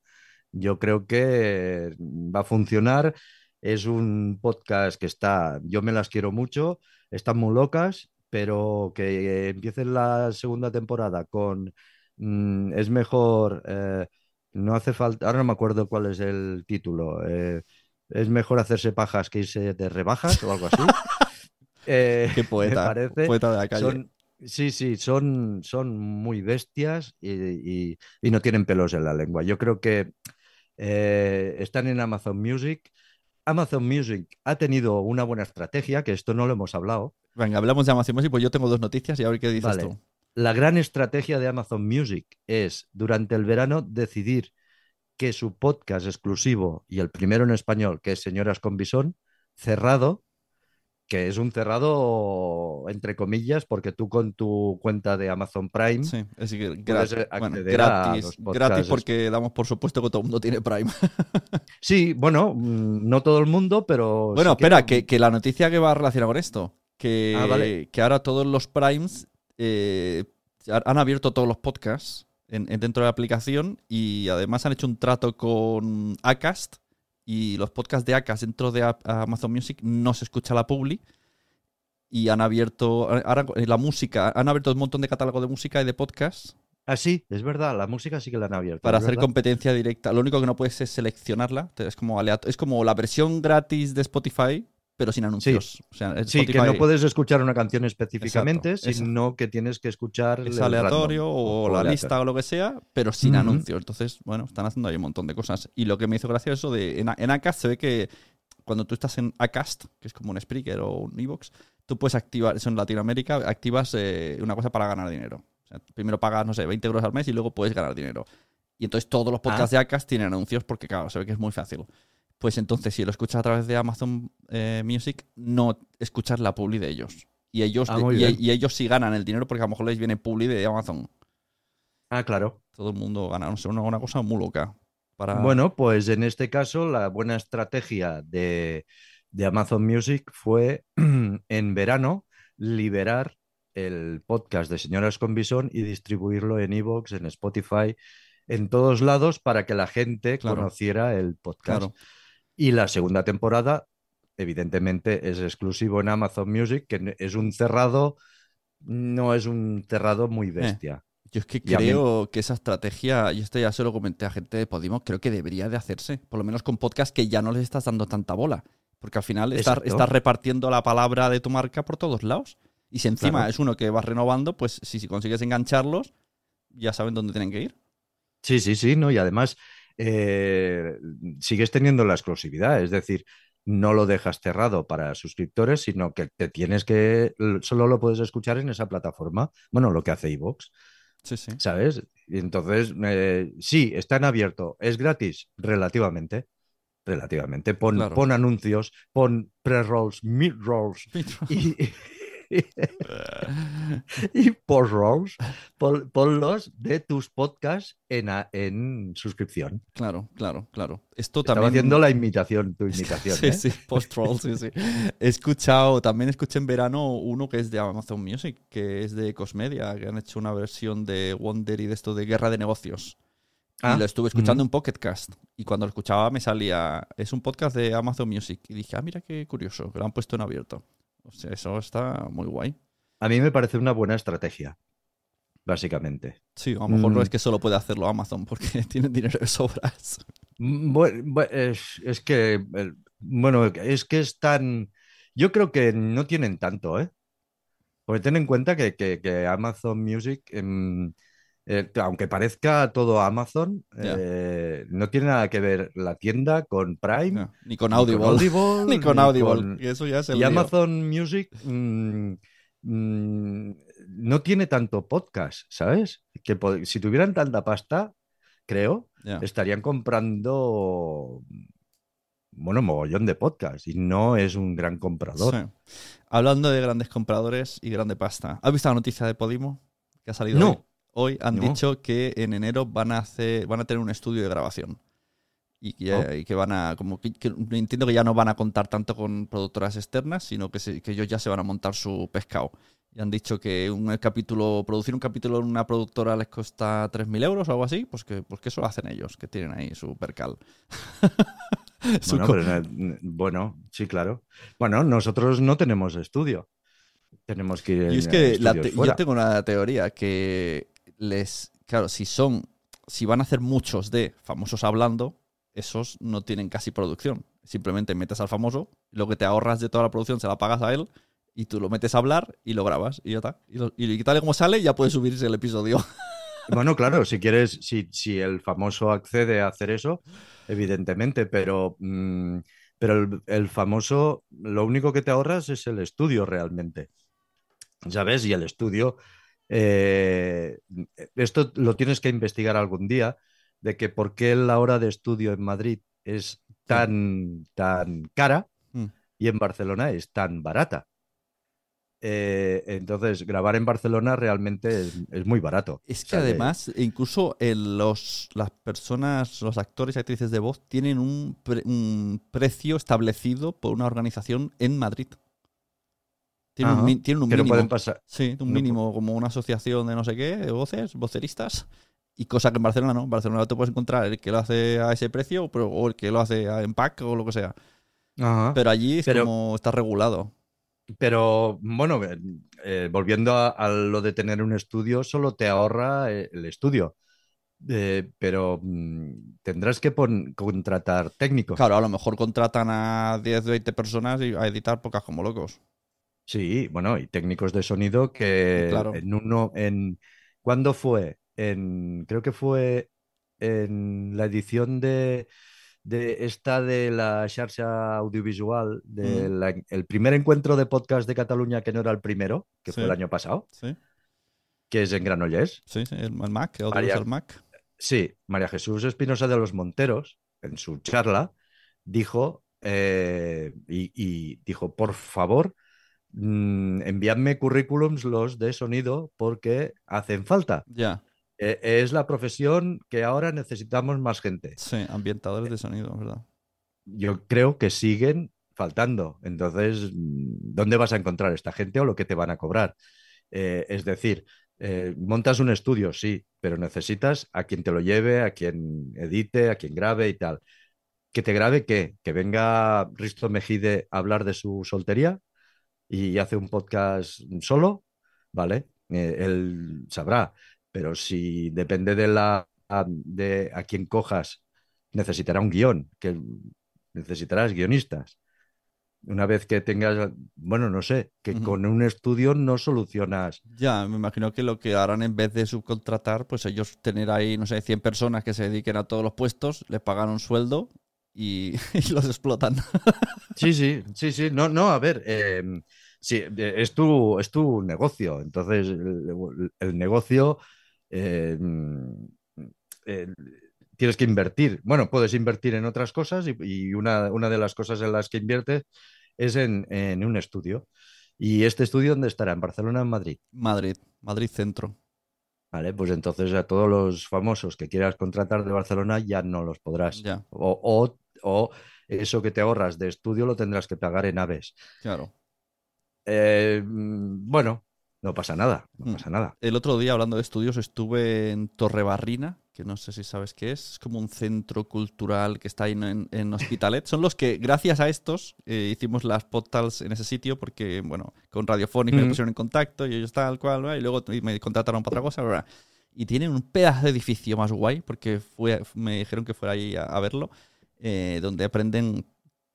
Yo creo que va a funcionar. Es un podcast que está, yo me las quiero mucho, están muy locas, pero que empiecen la segunda temporada con mm, es mejor, eh, no hace falta, ahora no me acuerdo cuál es el título, eh, es mejor hacerse pajas que irse de rebajas o algo así. Eh, Qué me poeta, parece. poeta de la calle. Son, sí, sí, son, son muy bestias y, y- y no tienen pelos en la lengua. Yo creo que eh, están en Amazon Music. Amazon Music ha tenido una buena estrategia, que esto no lo hemos hablado. Venga, hablamos de Amazon Music, pues yo tengo dos noticias y a ver qué dices Vale. tú. La gran estrategia de Amazon Music es durante el verano decidir que su podcast exclusivo y el primero en español, que es Señoras con Bisón, cerrado, que es un cerrado entre comillas, porque tú con tu cuenta de Amazon Prime Sí, es que gratis, bueno, gratis, porque damos por supuesto que todo el mundo tiene Prime. Sí, bueno, mm, no todo el mundo, pero. Bueno, sí espera, que, que la noticia que va relacionada con esto, que, Ah, vale. que ahora todos los Primes eh, ha- han abierto todos los podcasts en- en- dentro de la aplicación y además han hecho un trato con Acast y los podcasts de Acast dentro de Amazon Music no se escucha la publi y han abierto ahora eh, la música, han abierto un montón de catálogo de música y de podcasts Ah, sí, es verdad, la música sí que la han abierto. para hacer verdad. competencia directa. Lo único que no puedes es seleccionarla, es como aleato- es como la versión gratis de Spotify, pero sin anuncios. O sea, Sí, que no puedes escuchar una canción específicamente, Exacto, sino que tienes que escuchar. es aleatorio random, o, la aleatorio. lista o lo que sea, pero sin Ujú. anuncios. Entonces, bueno, están haciendo ahí un montón de cosas. Y lo que me hizo gracia es eso de en, en Acast se ve que cuando tú estás en Acast, que es como un Spreaker o un Evox, tú puedes activar, eso en Latinoamérica, activas eh, una cosa para ganar dinero. O sea, primero pagas, no sé, 20 euros al mes y luego puedes ganar dinero. Y entonces todos los podcasts Ah. de Acast tienen anuncios porque, claro, se ve que es muy fácil. Pues entonces, si lo escuchas a través de Amazon eh, Music, no escuchas la publi de ellos. Y ellos, Ah, y, ellos sí ganan el dinero porque a lo mejor les viene publi de Amazon. Ah, claro. Todo el mundo gana. No sé, una, una cosa muy loca. Para... Bueno, pues en este caso, la buena estrategia de, de Amazon Music fue en verano liberar el podcast de Señoras con Bisón y distribuirlo en Evox, en Spotify, en todos lados para que la gente Claro. conociera el podcast. Claro. Y la segunda temporada, evidentemente, es exclusivo en Amazon Music, que es un cerrado, no es un cerrado muy bestia. Yo es que Y a mí- creo que esa estrategia, y esto ya se lo comenté a gente de Podimo, creo que debería de hacerse. Por lo menos con podcast que ya no les estás dando tanta bola. Porque al final estás, repartiendo la palabra de tu marca por todos lados. Y si encima Claro. es uno que vas renovando, pues si, si consigues engancharlos, ya saben dónde tienen que ir. Sí, sí, sí, ¿no? Y además eh, sigues teniendo la exclusividad, es decir, no lo dejas cerrado para suscriptores, sino que te tienes que, solo lo puedes escuchar en esa plataforma, bueno, lo que hace iVoox, Sí, sí. ¿sabes? Entonces, eh, sí, está en abierto, es gratis, relativamente, relativamente, pon, Claro. pon anuncios, pon pre-rolls, mid-rolls y, y post-rolls, pon- ponlos de tus podcasts en, en suscripción. Claro, claro, claro. Esto Estaba también. haciendo la imitación, tu imitación. Sí, ¿eh? sí, post-roll, sí, sí. He escuchado, también escuché en verano uno que es de Amazon Music, que es de Cosmedia, que han hecho una versión de Wonder y de esto de Guerra de Negocios. Ah, y lo estuve escuchando ujú. en Pocket Cast. Y cuando lo escuchaba me salía, es un podcast de Amazon Music. Y dije, ah, mira qué curioso, que lo han puesto en abierto. O sea, eso está muy guay. A mí me parece una buena estrategia, básicamente. Sí, a lo mejor no Mm. es que solo puede hacerlo Amazon porque tienen dinero de sobras. Bueno, es, es que, bueno, es que es tan... Yo creo que no tienen tanto, ¿eh? Porque ten en cuenta que, que- que Amazon Music, em, eh, aunque parezca todo Amazon, eh, no tiene nada que ver la tienda con Prime, No, ni con ni Audible. Audible, Ni con ni Audible. con- Y eso ya es el Y. Amazon Music mm, mm, no tiene tanto podcast, ¿sabes? Que si tuvieran tanta pasta, creo, estarían comprando, bueno, mogollón de podcast y no es un gran comprador. Sí. Hablando de grandes compradores y grande pasta. ¿Has visto la noticia de Podimo? Que ha salido No. hoy. Hoy han No. dicho que en enero van a hacer, van a tener un estudio de grabación. Y que, Oh. y que van a, como que, que entiendo que ya no van a contar tanto con productoras externas, sino que, se- que ellos ya se van a montar su pescado. Y han dicho que un capítulo, producir un capítulo en una productora les cuesta 3.000 euros o algo así, pues que, pues que eso lo hacen ellos, que tienen ahí su percal. Bueno, co- pero, bueno, sí, claro. Bueno, nosotros no tenemos estudio. Tenemos que ir Y es en que la estudios te- fuera. yo tengo una teoría que les. Claro, si son. Si van a hacer muchos de famosos hablando, esos no tienen casi producción. Simplemente metes al famoso, lo que te ahorras de toda la producción se la pagas a él y tú lo metes a hablar y lo grabas y ya está. Y, lo- tal y como sale, ya puede subirse el episodio. Bueno, claro, si quieres, si, si el famoso accede a hacer eso, evidentemente, pero, mm, pero el, el famoso, lo único que te ahorras es el estudio realmente. ¿Sabes? Y el estudio, eh, esto lo tienes que investigar algún día, de que por qué la hora de estudio en Madrid es tan, tan cara Mm. y en Barcelona es tan barata. Eh, entonces, grabar en Barcelona realmente es, es muy barato. Es O que sea, además, incluso en los, las personas, los actores y actrices de voz tienen un, pre- un precio establecido por una organización en Madrid. Tienen un, Ajá, tienen mínimo. pueden pasar. Sí, un no mínimo, como una asociación de no sé qué, de voces, voceristas. Y cosa que en Barcelona no. En Barcelona te puedes encontrar el que lo hace a ese precio pero, o el que lo hace en pack o lo que sea. Ajá. Pero allí es Pero- como está regulado. Pero bueno, eh, eh, volviendo a, a lo de tener un estudio, solo te ahorra eh, el estudio. Eh, pero mm, tendrás que contratar técnicos. Claro, a lo mejor contratan a 10, 20 personas y a editar pocas como locos. Sí, bueno, y técnicos de sonido que Claro. en uno, en ¿cuándo fue? En, creo que fue en la edición de, de esta de la Xarxa Audiovisual, de Mm. la- el primer encuentro de podcast de Cataluña, que no era el primero, que fue el año pasado, Sí, que es en Granollers. sí, sí, el, el Mac, el, María- el Mac. Sí, María Jesús Espinosa de los Monteros, en su charla, dijo, eh, y, y dijo, por favor, mm, enviadme currículums los de sonido porque hacen falta. Ya, Eh, es la profesión que ahora necesitamos más gente. sí, ambientadores de sonido, ¿verdad? Yo creo que siguen faltando. Entonces, mm, ¿dónde vas a encontrar esta gente o lo que te van a cobrar? Eh, es decir, eh, montas un estudio, sí, pero necesitas a quien te lo lleve, a quien edite, a quien grabe y tal. ¿Que te grabe qué? ¿Que venga Risto Mejide a hablar de su soltería y hace un podcast solo? Vale, eh, él sabrá. Pero si depende de la de a quien cojas, necesitará un guion, que necesitarás guionistas. una vez que tengas, bueno, no sé, que con un estudio no solucionas. Ya, me imagino que lo que harán en vez de subcontratar, pues ellos tener ahí, no sé, 100 personas que se dediquen a todos los puestos, les pagan un sueldo y, y los explotan. Sí, sí, sí, sí. No, no, a ver, eh, sí, es tu, es tu negocio. Entonces, el, el negocio eh, eh, tienes que invertir. Bueno, puedes invertir en otras cosas y, y una, una de las cosas en las que inviertes es en, en un estudio. ¿Y este estudio dónde estará? ¿En Barcelona o en Madrid? Madrid, Madrid Centro. Vale, pues entonces a todos los famosos que quieras contratar de Barcelona ya no los podrás. Ya, O, o- o eso que te ahorras de estudio lo tendrás que pagar en aves. claro. Eh, mm, bueno, no pasa nada, no Mm. pasa nada. El otro día, hablando de estudios, estuve en Torrebarrina, que no sé si sabes qué es. Es como un centro cultural que está ahí en, en Hospitalet. Son los que, gracias a estos, eh, hicimos las podcasts en ese sitio, porque, bueno, con Radiophonic me Mm. pusieron en contacto y ellos tal cual, ¿verdad? y luego me contrataron para otra cosa. ¿verdad? Y tienen un pedazo de edificio más guay, porque fue, me dijeron que fuera ahí a, a verlo, eh, donde aprenden.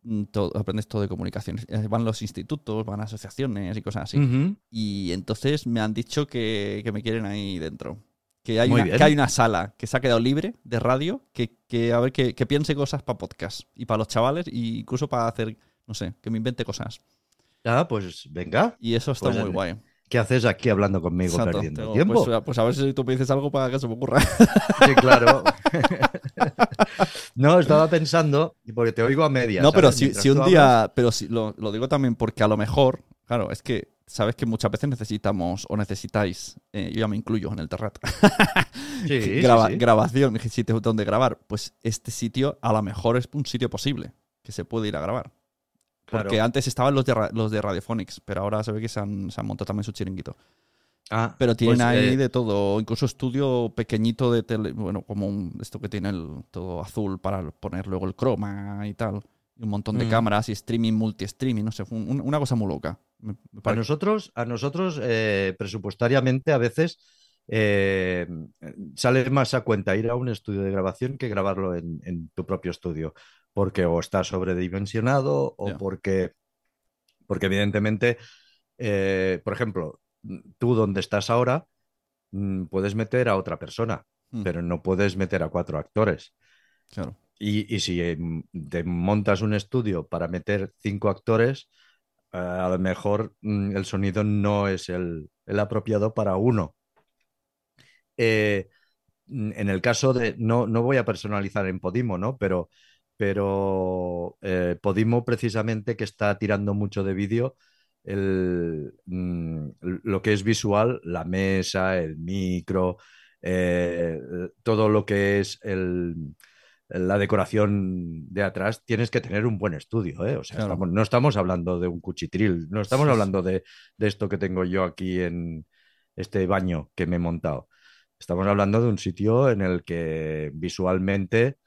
Mm, todo- aprendes todo de comunicaciones. Eh, Van los institutos, van asociaciones y cosas así. Ujú. Y entonces me han dicho que, que me quieren ahí dentro. Que hay, una, que hay una sala que se ha quedado libre de radio que, que a ver que, que piense cosas para podcast y para los chavales e incluso para hacer, no sé, que me invente cosas. Ah, pues venga, Y eso está Pues, muy eh, guay. ¿qué haces aquí hablando conmigo Exacto. perdiendo Tengo- tiempo? Pues, pues a ver si tú me dices algo para que se me ocurra. Sí, claro. no, estaba pensando, y porque te oigo a medias. no, pero si, un hablas- día, pero si, lo, lo digo también porque a lo mejor, claro, es que sabes que muchas veces necesitamos o necesitáis, eh, yo ya me incluyo en el terrat, Sí, sí, graba- sí. grabación, sitio donde grabar, pues este sitio a lo mejor es un sitio posible que se puede ir a grabar. Claro. Porque antes estaban los de, los de Radiophonics, pero ahora se ve que se han, se han montado también su chiringuito. Ah, Pero tienen pues, ahí eh, de todo, incluso estudio pequeñito de tele, bueno, como un- esto que tiene el todo azul para poner luego el croma y tal. Y un montón de Mm. cámaras y streaming, multi-streaming, no sé, un- una cosa muy loca. A nosotros, a nosotros eh, presupuestariamente a veces eh, sale más a cuenta ir a un estudio de grabación que grabarlo en, en tu propio estudio, porque o está sobredimensionado o porque, porque evidentemente, por ejemplo, tú donde estás ahora mm, puedes meter a otra persona, Mm. pero no puedes meter a cuatro actores. Claro. Y, y si eh, te montas un estudio para meter cinco actores, eh, a lo mejor mm, el sonido no es el, el apropiado para uno. Eh, en el caso de, no, no voy a personalizar en Podimo, ¿no? Pero, pero eh, Podimo precisamente que está tirando mucho de vídeo, el, mm, lo que es visual, la mesa, el micro, eh, todo lo que es el, la decoración de atrás, tienes que tener un buen estudio, ¿eh? O sea, Claro. estamos- no estamos hablando de un cuchitril, no estamos hablando de, de esto que tengo yo aquí en este baño que me he montado. Estamos hablando de un sitio en el que visualmente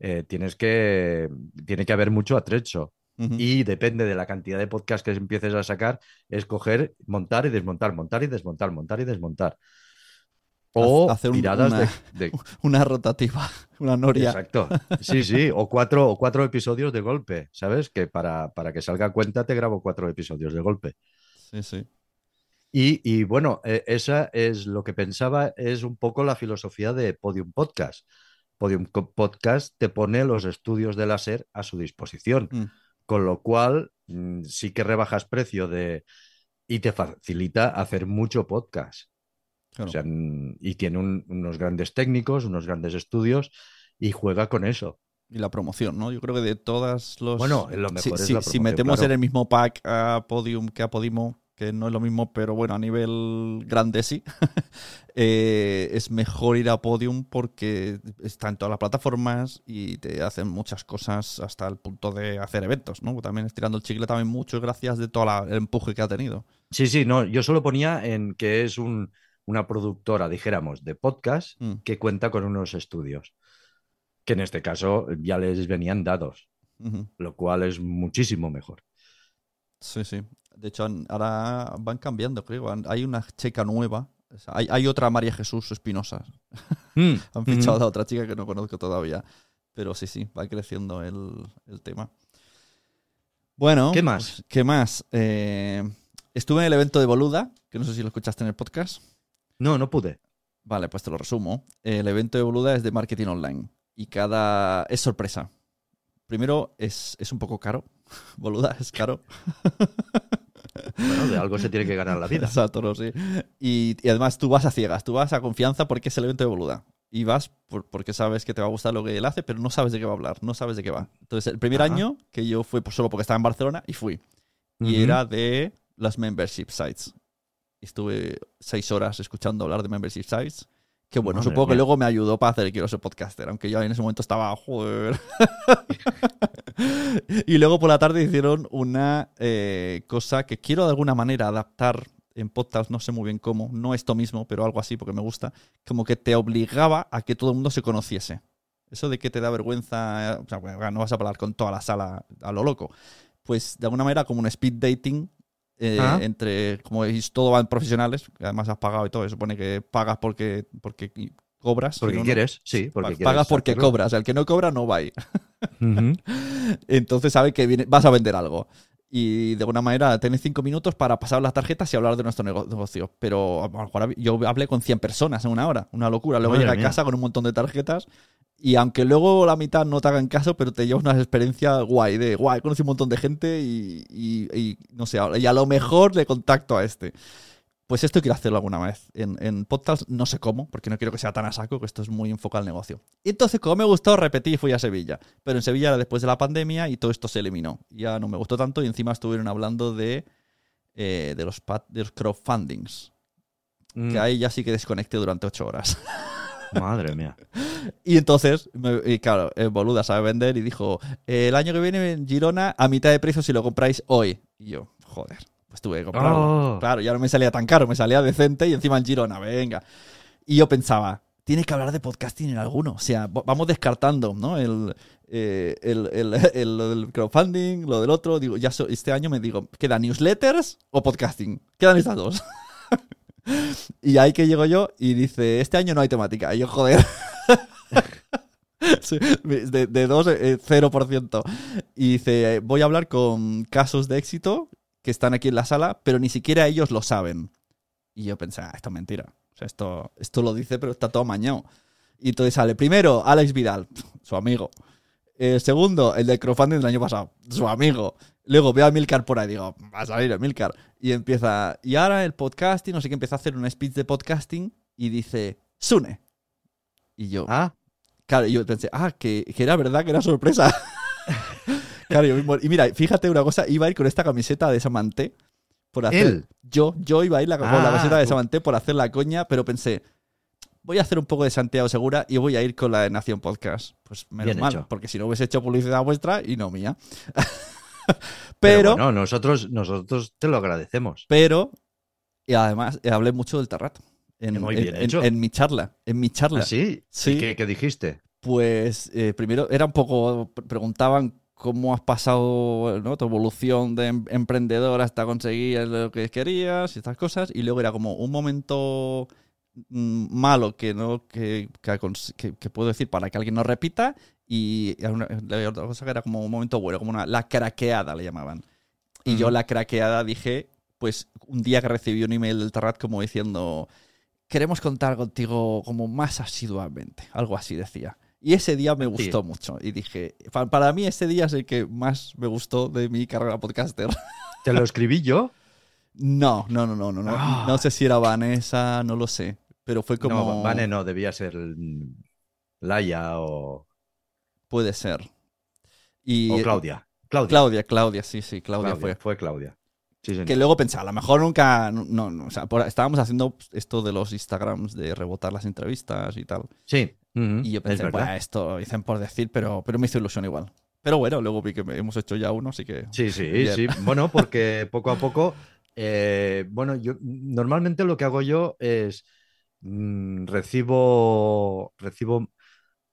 eh, tienes que, tiene que haber mucho atrecho. Y depende de la cantidad de podcasts que empieces a sacar, es coger, montar y desmontar, montar y desmontar, montar y desmontar. O Hacer un- tiradas una- de, de- Una rotativa, una noria. Exacto. Sí, sí. O cuatro, o cuatro episodios de golpe, ¿sabes? Que para, para que salga cuenta te grabo cuatro episodios de golpe. Sí, sí. Y, y bueno, eh, esa es lo que pensaba, es un poco la filosofía de Podium Podcast. Podium Podcast te pone los estudios de láser a su disposición, Mm. Con lo cual mm, sí que rebajas precio de y te facilita hacer mucho podcast. Claro. O sea, mm, y tiene un- unos grandes técnicos, unos grandes estudios y juega con eso. Y la promoción, ¿no? Yo creo que de todas los. Bueno, lo mejor si, es si- la si promoción, metemos claro. en el mismo pack a Podium que a Podimo, que no es lo mismo, pero bueno, a nivel grande sí, eh, es mejor ir a Podium porque está en todas las plataformas y te hacen muchas cosas hasta el punto de hacer eventos, ¿no? También estirando el chicle también mucho gracias de todo el empuje que ha tenido. Sí, sí, no, yo solo ponía en que es un- una productora, dijéramos, de podcast Mm. que cuenta con unos estudios, que en este caso ya les venían dados, lo cual es muchísimo mejor. Sí, sí. De hecho, ahora van cambiando, creo. Hay una chica nueva. O sea, hay, hay otra María Jesús Espinosa. Mm, Han fichado mm. a otra chica que no conozco todavía. Pero sí, sí, va creciendo el, el tema. Bueno, ¿Qué más? pues, ¿qué más? Eh, estuve en el evento de Boluda, que no sé si lo escuchaste en el podcast. No, no pude. Vale, pues te lo resumo. El evento de Boluda es de marketing online y cada... es sorpresa. Primero, es, es un poco caro. Boluda es caro. Bueno, de algo se tiene que ganar la vida. Exacto, no, sí. Y, y además tú vas a ciegas, tú vas a confianza porque es el evento de Boluda. Y vas por- porque sabes que te va a gustar lo que él hace, pero no sabes de qué va a hablar, no sabes de qué va. Entonces, el primer Ajá. año que yo fui pues, solo porque estaba en Barcelona y fui. Y Ujú. era de las membership sites. Estuve seis horas escuchando hablar de membership sites. Que bueno, Madre supongo que luego me ayudó para hacer Quiero ser podcaster, aunque yo en ese momento estaba, joder. y luego por la tarde hicieron una eh, cosa que quiero de alguna manera adaptar en podcast, no sé muy bien cómo, no esto mismo, pero algo así porque me gusta, como que te obligaba a que todo el mundo se conociese. Eso de que te da vergüenza, o sea, bueno, no vas a hablar con toda la sala a lo loco. Pues de alguna manera como un speed dating eh, Ah. entre, como veis, todo van profesionales, que además has pagado y todo, se supone que pagas porque, porque cobras. Porque no, quieres, sí, porque pagas porque hacerlo. cobras, el que no cobra no va ahí. Ujú. Entonces sabe que viene- vas a vender algo. Y de alguna manera tenés cinco minutos para pasar las tarjetas y hablar de nuestro nego- negocio. Pero a lo mejor hab- yo hablé con 100 personas en una hora, una locura. Luego Madre llegué a casa con un montón de tarjetas y aunque luego la mitad no te hagan caso, pero te llevas una experiencia guay, de guay, conocí un montón de gente y, y- y no sé, y a lo mejor le contacto a este. Pues esto quiero hacerlo alguna vez. En, en podcast no sé cómo, porque no quiero que sea tan a saco, que esto es muy enfocado al negocio. Y entonces, como me gustó, repetí y fui a Sevilla. Pero en Sevilla era después de la pandemia y todo esto se eliminó. Ya no me gustó tanto y encima estuvieron hablando de, eh, de, los, de los crowdfundings. Mm, Que ahí ya sí que desconecté durante ocho horas. Madre mía. Y entonces, me- y claro, el boluda sabe vender y dijo, "Eh, el año que viene en Girona a mitad de precio si lo compráis hoy. Y yo, joder, pues tuve que comprarlo. Oh. Claro, ya no me salía tan caro, me salía decente y encima en Girona, venga. Y yo pensaba, tiene que hablar de podcasting en alguno. O sea, v- vamos descartando, ¿no? El, eh, el, el- el- lo del crowdfunding, lo del otro. Digo, ya so- este año me digo, ¿quedan newsletters o podcasting? Quedan estas dos. y ahí que llego yo y dice, este año no hay temática. Y yo, joder. De, de dos, eh, 0%. Y dice, voy a hablar con casos de éxito que están aquí en la sala, pero ni siquiera ellos lo saben. Y yo pensé, ah, esto es mentira. O sea, esto, esto lo dice, pero está todo mañado. Y entonces sale, primero, Alex Vidal, su amigo. El segundo, el del crowdfunding del año pasado, su amigo. Luego veo a Milcar por ahí, digo, va a salir Milcar. Y empieza, y ahora el podcasting, no sé qué, empieza a hacer un speech de podcasting y dice, Sune. Y yo, Ah, Claro, yo pensé, ah, que, que era verdad, que era sorpresa. claro, yo mismo- y mira, fíjate una cosa, iba a ir con esta camiseta de Samanté por hacer. Él. Yo, yo iba a ir la- con la Ah, camiseta de. Samanté por hacer la coña, pero pensé, voy a hacer un poco de Santiago Segura y voy a ir con la de Nación Podcast. Pues menos Bien mal, hecho. porque si no hubiese hecho publicidad vuestra y no mía. pero, pero, bueno, nosotros, nosotros te lo agradecemos. pero, y además eh, hablé mucho del Terrat. En, Muy en- bien en- hecho. en mi charla, en mi charla. ¿Ah, sí? Sí. ¿Y ¿Qué, qué dijiste? Pues eh, primero era un poco, pre- preguntaban cómo has pasado ¿no? tu evolución de em- emprendedor hasta conseguir lo que querías y estas cosas, y luego era como un momento malo que no que, que, puedo decir para que alguien no repita, y una- la otra cosa que era como un momento bueno, como una, la craqueada le llamaban. Y yo la craqueada dije, pues un día que recibí un email del Terrat como diciendo, queremos contar contigo como más asiduamente, algo así decía. Y ese día me gustó mucho y dije, pa- para mí ese día es el que más me gustó de mi carrera podcaster. ¿Te lo escribí yo? No, no, no, no, no, no. Ah. No sé si era Vanessa, no lo sé. Pero fue como... No, Vane no, debía ser mm, Laia o, Puede ser. Y, o Claudia. Claudia. Claudia, Claudia, sí, sí, Claudia, Claudia, fue. fue Claudia. Sí. Que luego pensaba, a lo mejor nunca. No, no, o sea, por- estábamos haciendo esto de los Instagrams, de rebotar las entrevistas y tal. Sí. Y yo pensé, bueno, esto lo dicen por decir, pero, pero me hizo ilusión igual. Pero bueno, luego vi que hemos hecho ya uno, así que. Sí, sí, Bien. sí. Bueno, porque poco a poco, eh, bueno, yo normalmente lo que hago yo es mm, recibo, recibo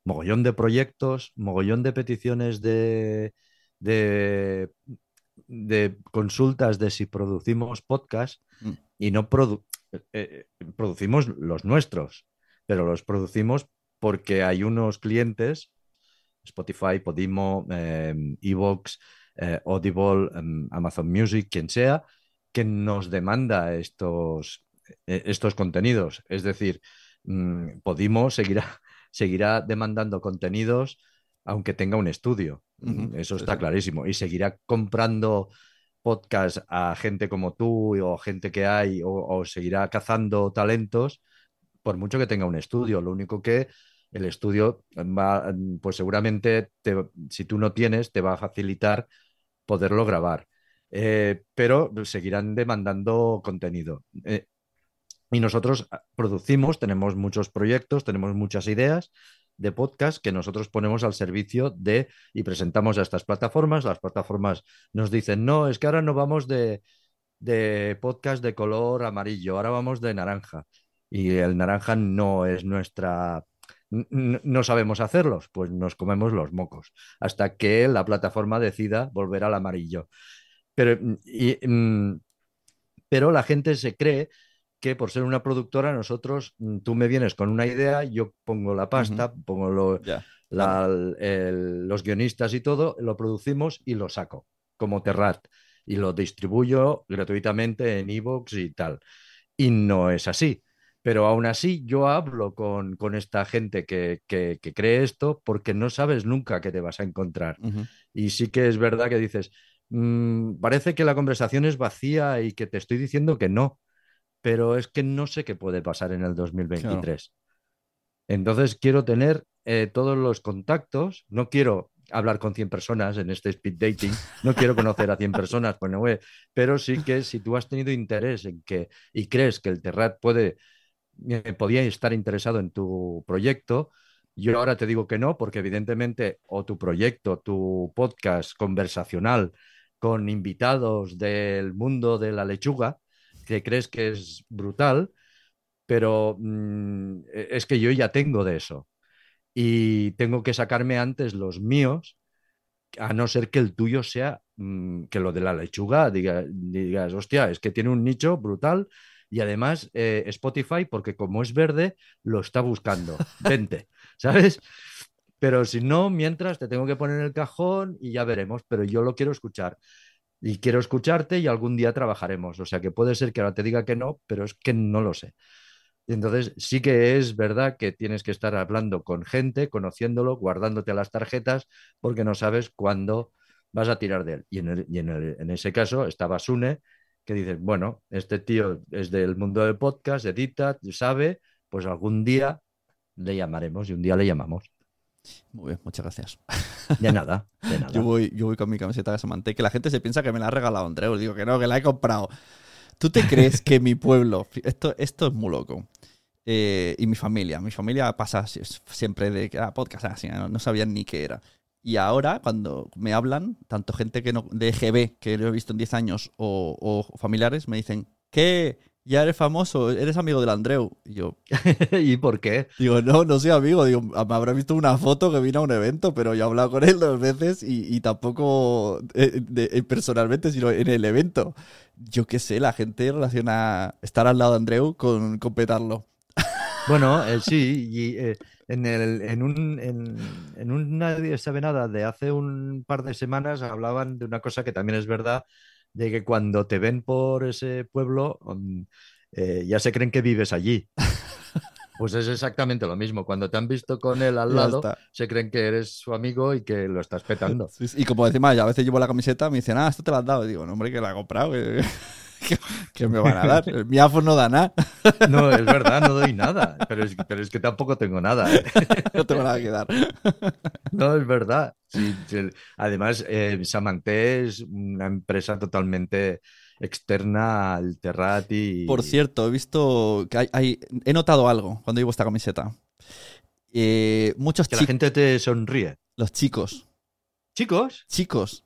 mogollón de proyectos, mogollón de peticiones de, de, de consultas de si producimos podcast Mm. y no produ- eh, eh, producimos los nuestros, pero los producimos porque hay unos clientes Spotify, Podimo, eh, Evox, eh, Audible, em, Amazon Music, quien sea, que nos demanda estos, estos contenidos. Es decir, mm, Podimo seguirá, seguirá demandando contenidos aunque tenga un estudio. Ujú, Eso está clarísimo. Y seguirá comprando podcast a gente como tú o gente que hay o, o seguirá cazando talentos por mucho que tenga un estudio. Lo único que el estudio va, pues seguramente te- si tú no tienes, te va a facilitar poderlo grabar. Eh, pero seguirán demandando contenido. Eh, y nosotros ah, producimos, tenemos muchos proyectos, tenemos muchas ideas de podcast que nosotros ponemos al servicio de y presentamos a estas plataformas. Las plataformas nos dicen, no, es que ahora no vamos de, de podcast de color amarillo, ahora vamos de naranja. Y el naranja no es nuestra... No sabemos hacerlos, pues nos comemos los mocos hasta que la plataforma decida volver al amarillo. Pero, y, mm, pero la gente se cree que por ser una productora, nosotros, mm, tú me vienes con una idea, yo pongo la pasta, pongo lo- Ya. la- el- los guionistas y todo, lo producimos y lo saco como Terrat y lo distribuyo gratuitamente en iVoox y tal. Y no es así. Pero aún así yo hablo con, con esta gente que, que- que cree esto porque no sabes nunca qué te vas a encontrar. Y sí que es verdad que dices, "Mm, parece que la conversación es vacía y que te estoy diciendo que no, pero es que no sé qué puede pasar en el 2023. Entonces quiero tener eh, todos los contactos, no quiero hablar con 100 personas en este speed dating, no quiero conocer a 100 personas, pues no voy, pero sí que si tú has tenido interés en que y crees que el Terrat puede, eh, podía estar interesado en tu proyecto, yo ahora te digo que no, porque evidentemente o tu proyecto, tu podcast conversacional con invitados del mundo de la lechuga, que crees que es brutal, pero mm, es que yo ya tengo de eso y tengo que sacarme antes los míos, a no ser que el tuyo sea mm, que lo de la lechuga diga- digas, hostia, es que tiene un nicho brutal y además eh, Spotify, porque como es verde, lo está buscando. Vente, ¿sabes? Pero si no, mientras te tengo que poner en el cajón y ya veremos, pero yo lo quiero escuchar. Y quiero escucharte y algún día trabajaremos. O sea que puede ser que ahora te diga que no, pero es que no lo sé. Entonces sí que es verdad que tienes que estar hablando con gente, conociéndolo, guardándote las tarjetas, porque no sabes cuándo vas a tirar de él. Y en, el- en, ese caso estaba Sune, que dices, bueno, este tío es del mundo del podcast, edita, sabe, pues algún día le llamaremos y un día le llamamos. Muy bien, muchas gracias. De nada, de nada. Yo voy, yo voy con mi camiseta de Samantha, que la gente se piensa que me la ha regalado Andreu. Digo que no, que la he comprado. ¿Tú te crees que mi pueblo, esto, esto es muy loco, Eh, y mi familia, mi familia pasa si- siempre de que ah, podcast, así, no, no sabían ni qué era. Y ahora, cuando me hablan, tanto gente que no, de EGB, que lo he visto en 10 años, o, o familiares, me dicen, ¿qué? Ya eres famoso, eres amigo del Andreu. Y yo, ¿Y por qué? Digo, no, no soy amigo. Digo, me habrá visto una foto que vino a un evento, pero yo he hablado con él dos veces y, y tampoco eh, de- eh, personalmente, sino en el evento. Yo qué sé, la gente relaciona estar al lado de Andreu con, con petarlo. Bueno, eh, sí, y eh, en, el, en, un, en, en un Nadie sabe nada de hace un par de semanas hablaban de una cosa que también es verdad, de que cuando te ven por ese pueblo mm, eh, ya se creen que vives allí. Pues es exactamente lo mismo. Cuando te han visto con él al lado, se creen que eres su amigo y que lo estás petando. Sí, sí. Y como encima, a veces llevo la camiseta, me dicen, ah, esto te lo has dado. Y digo, no, hombre, que la he comprado. Que, me van a dar. Mi iPhone no da nada. No, es verdad, no doy nada, pero es, pero es que tampoco tengo nada. ¿eh? No tengo nada que dar. No, es verdad. Sí, sí. Además, eh, Samanté es una empresa totalmente externa al Terrat y... Por cierto, he visto que hay, hay- he notado algo cuando llevo esta camiseta. Eh, muchos que la gente te sonríe. los chicos, Chicos, chicos.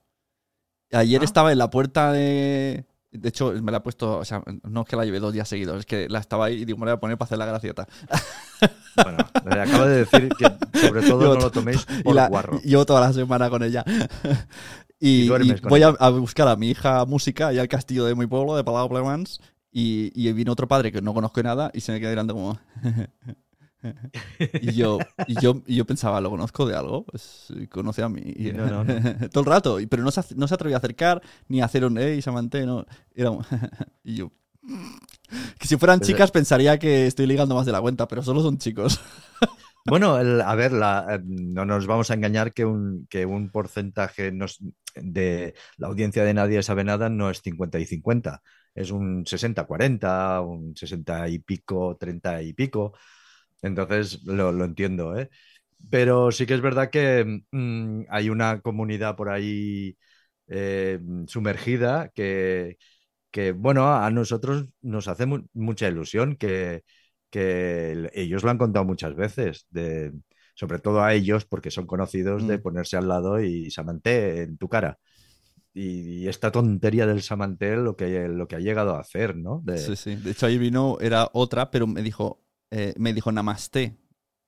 Ayer Ah. estaba en la puerta de. De hecho, me la he puesto. O sea, no es que la lleve dos días seguidos, es que la estaba ahí y digo, me la voy a poner para hacer la gracieta. bueno, le acabo de decir que sobre todo Yo- no lo toméis Y por la, guarro. llevo toda la semana con ella. y, Y duermes y con voy a buscar a mi hija música y al castillo de mi pueblo, de Palau Plemans. Y, y vino otro padre que no conozco nada y se me queda mirando como. Y yo, y yo, y yo pensaba, ¿lo conozco de algo? Pues conoce a mí. Y- No, no, no. Todo el rato. Pero no se, no se atrevía a acercar ni a hacer un hey, Samante, no. Era un- y yo. Que si fueran Pues, chicas pensaría que estoy ligando más de la cuenta, pero solo son chicos. Bueno, el- a ver, la- eh, no nos vamos a engañar que un, que un porcentaje nos- de la audiencia de Nadie sabe nada no es 50 y 50, es un 60-40, un 60 y pico, 30 y pico. Entonces, lo, lo entiendo, ¿eh? Pero sí que es verdad que mm, hay una comunidad por ahí eh, sumergida que, que, bueno, a nosotros nos hace mu- mucha ilusión que, que el- ellos lo han contado muchas veces, de, sobre todo a ellos, porque son conocidos de Mm. ponerse al lado y Samanté en tu cara. Y, y esta tontería del Samanté lo que, lo que ha llegado a hacer, ¿no? De- Sí, sí. De hecho, ahí vino, era otra, pero me dijo, eh, me dijo namaste.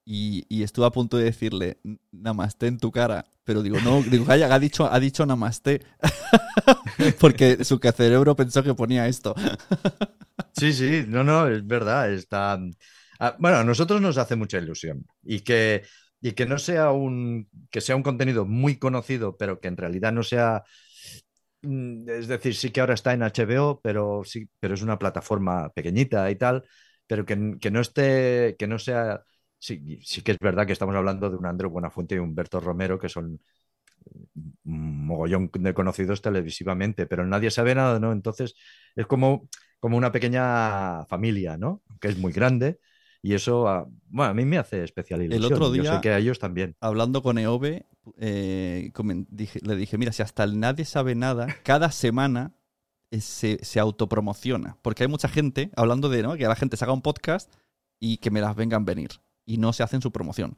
Y, y estuve a punto de decirle namaste en tu cara. Pero digo, no, digo, calla, ha dicho, ha dicho namaste. Porque su cerebro pensó que ponía esto. Sí, sí, no, no, es verdad. Está... ah, bueno, a nosotros nos hace mucha ilusión y que, y que no sea un, que sea un contenido muy conocido, pero que en realidad no sea, mm, es decir, sí que ahora está en HBO, pero sí, pero es una plataforma pequeñita y tal, pero que, que no esté, que no sea, sí, sí que es verdad que estamos hablando de un Andreu Buenafuente y Humberto Romero, que son un mogollón de conocidos televisivamente, pero nadie sabe nada, ¿no? Entonces es como, como una pequeña familia, ¿no? Que es muy grande y eso, ah, bueno, a mí me hace especial ilusión. otro Yo día- sé que a ellos también. Hablando con Eove, eh, le dije, mira, si hasta el nadie sabe nada, cada semana se, se autopromociona. Porque hay mucha gente hablando de ¿no? que la gente se haga un podcast y que me las vengan venir. Y no se hacen su promoción.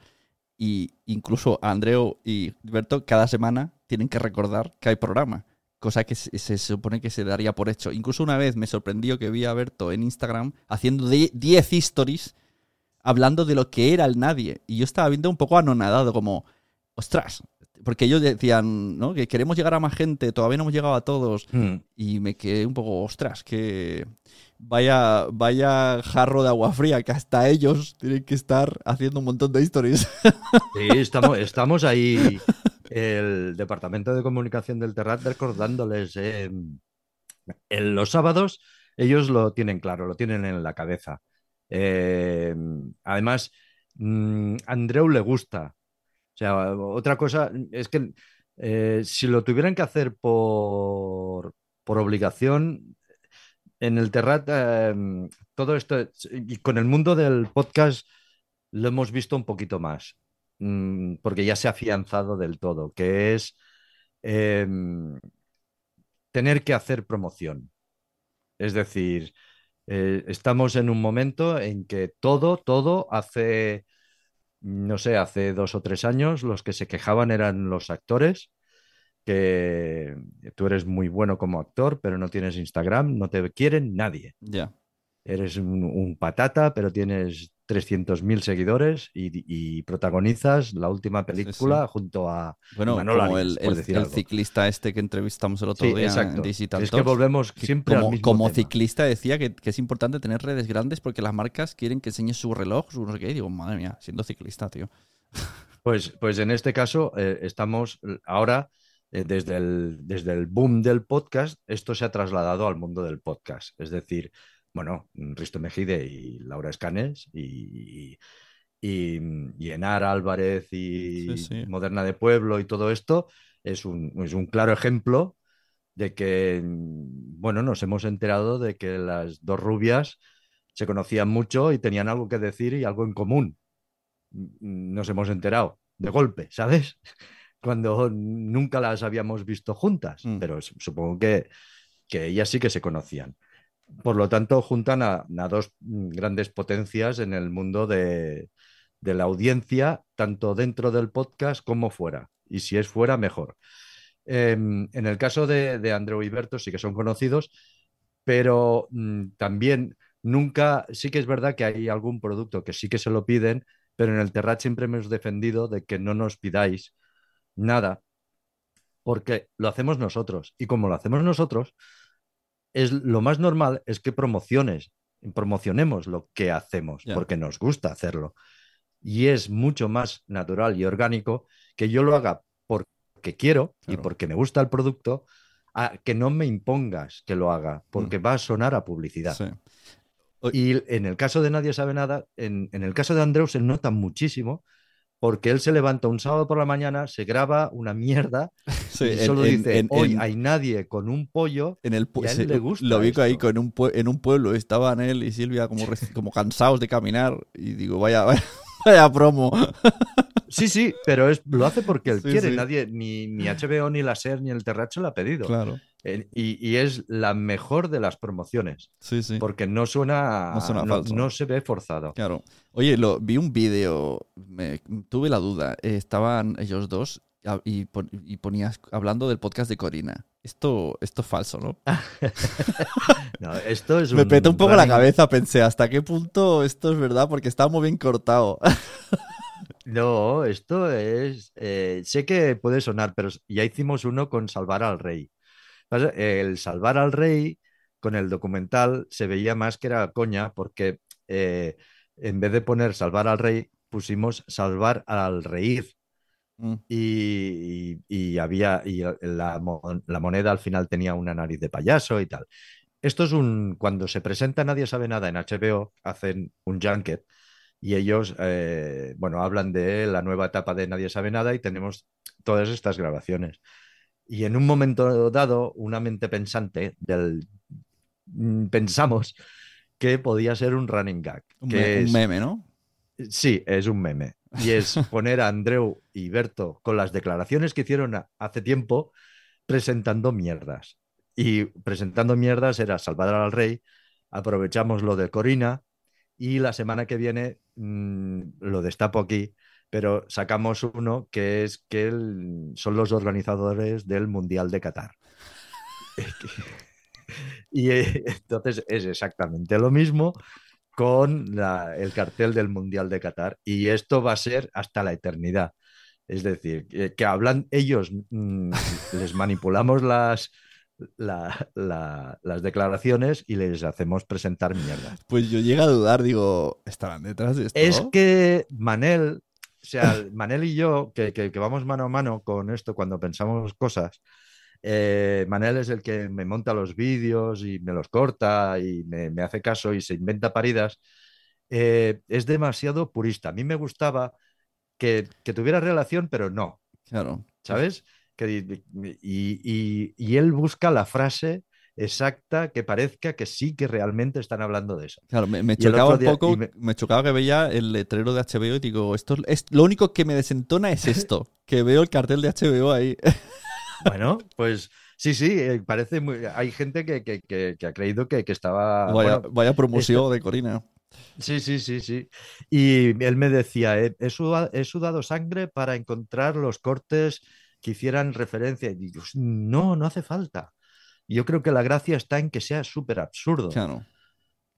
Y incluso a y Berto cada semana tienen que recordar que hay programa. Cosa que se, se supone que se daría por hecho. Incluso una vez me sorprendió que vi a Berto en Instagram haciendo de- 10 stories hablando de lo que era el nadie. Y yo estaba viendo un poco anonadado, como, ostras, porque ellos decían, ¿no? Que queremos llegar a más gente, todavía no hemos llegado a todos. Mm. Y me quedé un poco, ostras, que vaya, vaya jarro de agua fría, que hasta ellos tienen que estar haciendo un montón de stories. Sí, estamos, estamos ahí, el Departamento de Comunicación del Terrat, recordándoles. eh, en los sábados ellos lo tienen claro, lo tienen en la cabeza. Eh, además, mm, Andreu le gusta. Sea, otra cosa es que eh, si lo tuvieran que hacer por, por obligación, en el Terrat, eh, todo esto, y con el mundo del podcast lo hemos visto un poquito más, mm, porque ya se ha afianzado del todo, que es eh, tener que hacer promoción. Es decir, eh, estamos en un momento en que todo, todo hace, no sé, hace dos o tres años los que se quejaban eran los actores, que tú eres muy bueno como actor, pero no tienes Instagram, no te quieren nadie. ya. Eres un, un patata, pero tienes 300.000 seguidores y, y protagonizas la última película junto a Bueno, Manolo como Arias, el, ciclista este que entrevistamos el otro Sí, día exacto. en Digital Es que volvemos que siempre al como, mismo como tema. ciclista decía que, que es importante tener redes grandes porque las marcas quieren que enseñes su reloj, su no sé qué. Y digo, madre mía, siendo ciclista, tío. Pues, pues en este caso eh, estamos ahora, eh, desde, el, desde el boom del podcast, esto se ha trasladado al mundo del podcast. Es decir, bueno, Risto Mejide y Laura Escanes y, y, y Enar Álvarez y Sí, sí. Moderna de Pueblo y todo esto es un, es un claro ejemplo de que, bueno, nos hemos enterado de que las dos rubias se conocían mucho y tenían algo que decir y algo en común. Nos hemos enterado de golpe, ¿sabes? Cuando nunca las habíamos visto juntas, Mm. pero supongo que, que ellas sí que se conocían. Por lo tanto, juntan a, dos mm, grandes potencias en el mundo de, de la audiencia, tanto dentro del podcast como fuera. Y si es fuera, mejor. Em, en el caso de, de Andreu y Berto, sí que son conocidos, pero mm, también nunca, sí que es verdad que hay algún producto que sí que se lo piden, pero en el Terrat siempre hemos defendido de que no nos pidáis nada, porque lo hacemos nosotros. Y como lo hacemos nosotros, es lo más normal es que promociones, promocionemos lo que hacemos, porque nos gusta hacerlo. y es mucho más natural y orgánico que yo lo haga porque quiero y porque me gusta el producto, a que no me impongas que lo haga, porque va a sonar a publicidad. Sí. Y en el caso de Nadie sabe nada, en, en el caso de Andreu se nota muchísimo porque él se levanta un sábado por la mañana, se graba una mierda Sí, y solo en- dice, en- hoy en- hay nadie con un pollo. En el Y a él le gusta lo vi ahí esto. con un en un pueblo, estaban él y Silvia como, cansados de caminar y digo, vaya, vaya, vaya promo. Sí, sí, pero es, lo hace porque él Sí, quiere. Nadie, ni, ni HBO, ni la SER, ni el Terracho le ha pedido. Claro, y, y es la mejor de las promociones, sí, sí. porque no suena, No suena no, falso. no se ve forzado. Claro. Oye, lo, vi un vídeo, tuve la duda. eh, estaban ellos dos y, pon- y ponías hablando del podcast de Corina. Esto, esto es falso, ¿no? No, esto es Me petó un poco la cabeza, pensé, ¿hasta qué punto esto es verdad? Porque estaba muy bien cortado. No, esto es. eh, sé que puede sonar, pero ya hicimos uno con Salvar al Rey. El Salvar al Rey, con el documental, se veía más que era coña, porque eh, en vez de poner Salvar al Rey, pusimos Salvar al Reír. Mm, Y, y- y había. Y la moneda al final tenía una nariz de payaso y tal. Esto es un. Cuando se presenta Nadie sabe nada en HBO, hacen un junket y ellos, eh, bueno, hablan de la nueva etapa de Nadie sabe nada y tenemos todas estas grabaciones. Y en un momento dado, una mente pensante del mm, pensamos que podía ser un running gag, un, que me- un es- meme, ¿no? sí, es un meme. Y es poner a Andreu y Berto con las declaraciones que hicieron a- hace tiempo presentando mierdas. Y presentando mierdas era salvar al rey, aprovechamos lo de Corina y la semana que viene mm, lo destapo aquí, pero sacamos uno que es que el- son los organizadores del Mundial de Qatar. y eh, entonces es exactamente lo mismo con la- el cartel del Mundial de Qatar y esto va a ser hasta la eternidad. Es decir, que, que hablan ellos, mm, les manipulamos las, la- la- las declaraciones y les hacemos presentar mierdas. Pues yo llego a dudar, digo, ¿estarán detrás de esto? Es que Manel, o sea, Manel y yo, que, que- que vamos mano a mano con esto cuando pensamos cosas, eh, Manel es el que me monta los vídeos y me los corta y me, me hace caso y se inventa paridas. eh, es demasiado purista. A mí me gustaba que, que tuviera relación, pero no, Claro. ¿sabes? Que, y- y él busca la frase exacta que parezca que sí que realmente están hablando de eso. Claro, me, chocaba un poco, me- me... chocaba que veía el letrero de HBO y digo, esto es lo único que me desentona es esto, que veo el cartel de HBO ahí. Bueno, pues sí, sí, eh, parece muy... Hay gente que, que- que- que ha creído que, que estaba... vaya, bueno, vaya promoción de Corina. sí, sí, sí, sí. Y él me decía, he, he he sudado sangre para encontrar los cortes que hicieran referencia. Y digo, no, no hace falta. Yo creo que la gracia está en que sea súper absurdo. Claro,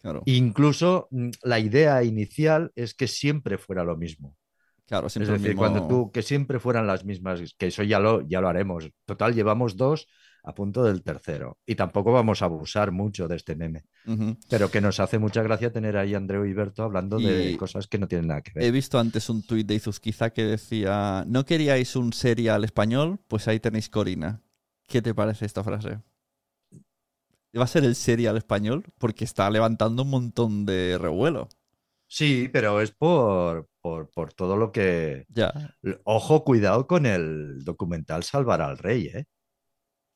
claro. Incluso mm, la idea inicial es que siempre fuera lo mismo. Claro, Es siempre el decir, mismo- cuando tú, que siempre fueran las mismas, que eso ya lo, ya lo haremos. Total, llevamos dos a punto del tercero. Y tampoco vamos a abusar mucho de este meme. Pero que nos hace mucha gracia tener ahí a Andreu y Berto hablando de cosas que no tienen nada que ver. He visto antes un tuit de Izuzquiza que decía, ¿no queríais un serial español? Pues ahí tenéis Corina. ¿Qué te parece esta frase? ¿Va a ser el serial español? Porque está levantando un montón de revuelo. Sí, pero es por, por, por todo lo que... Ya. Ojo, cuidado con el documental Salvar al Rey, ¿eh?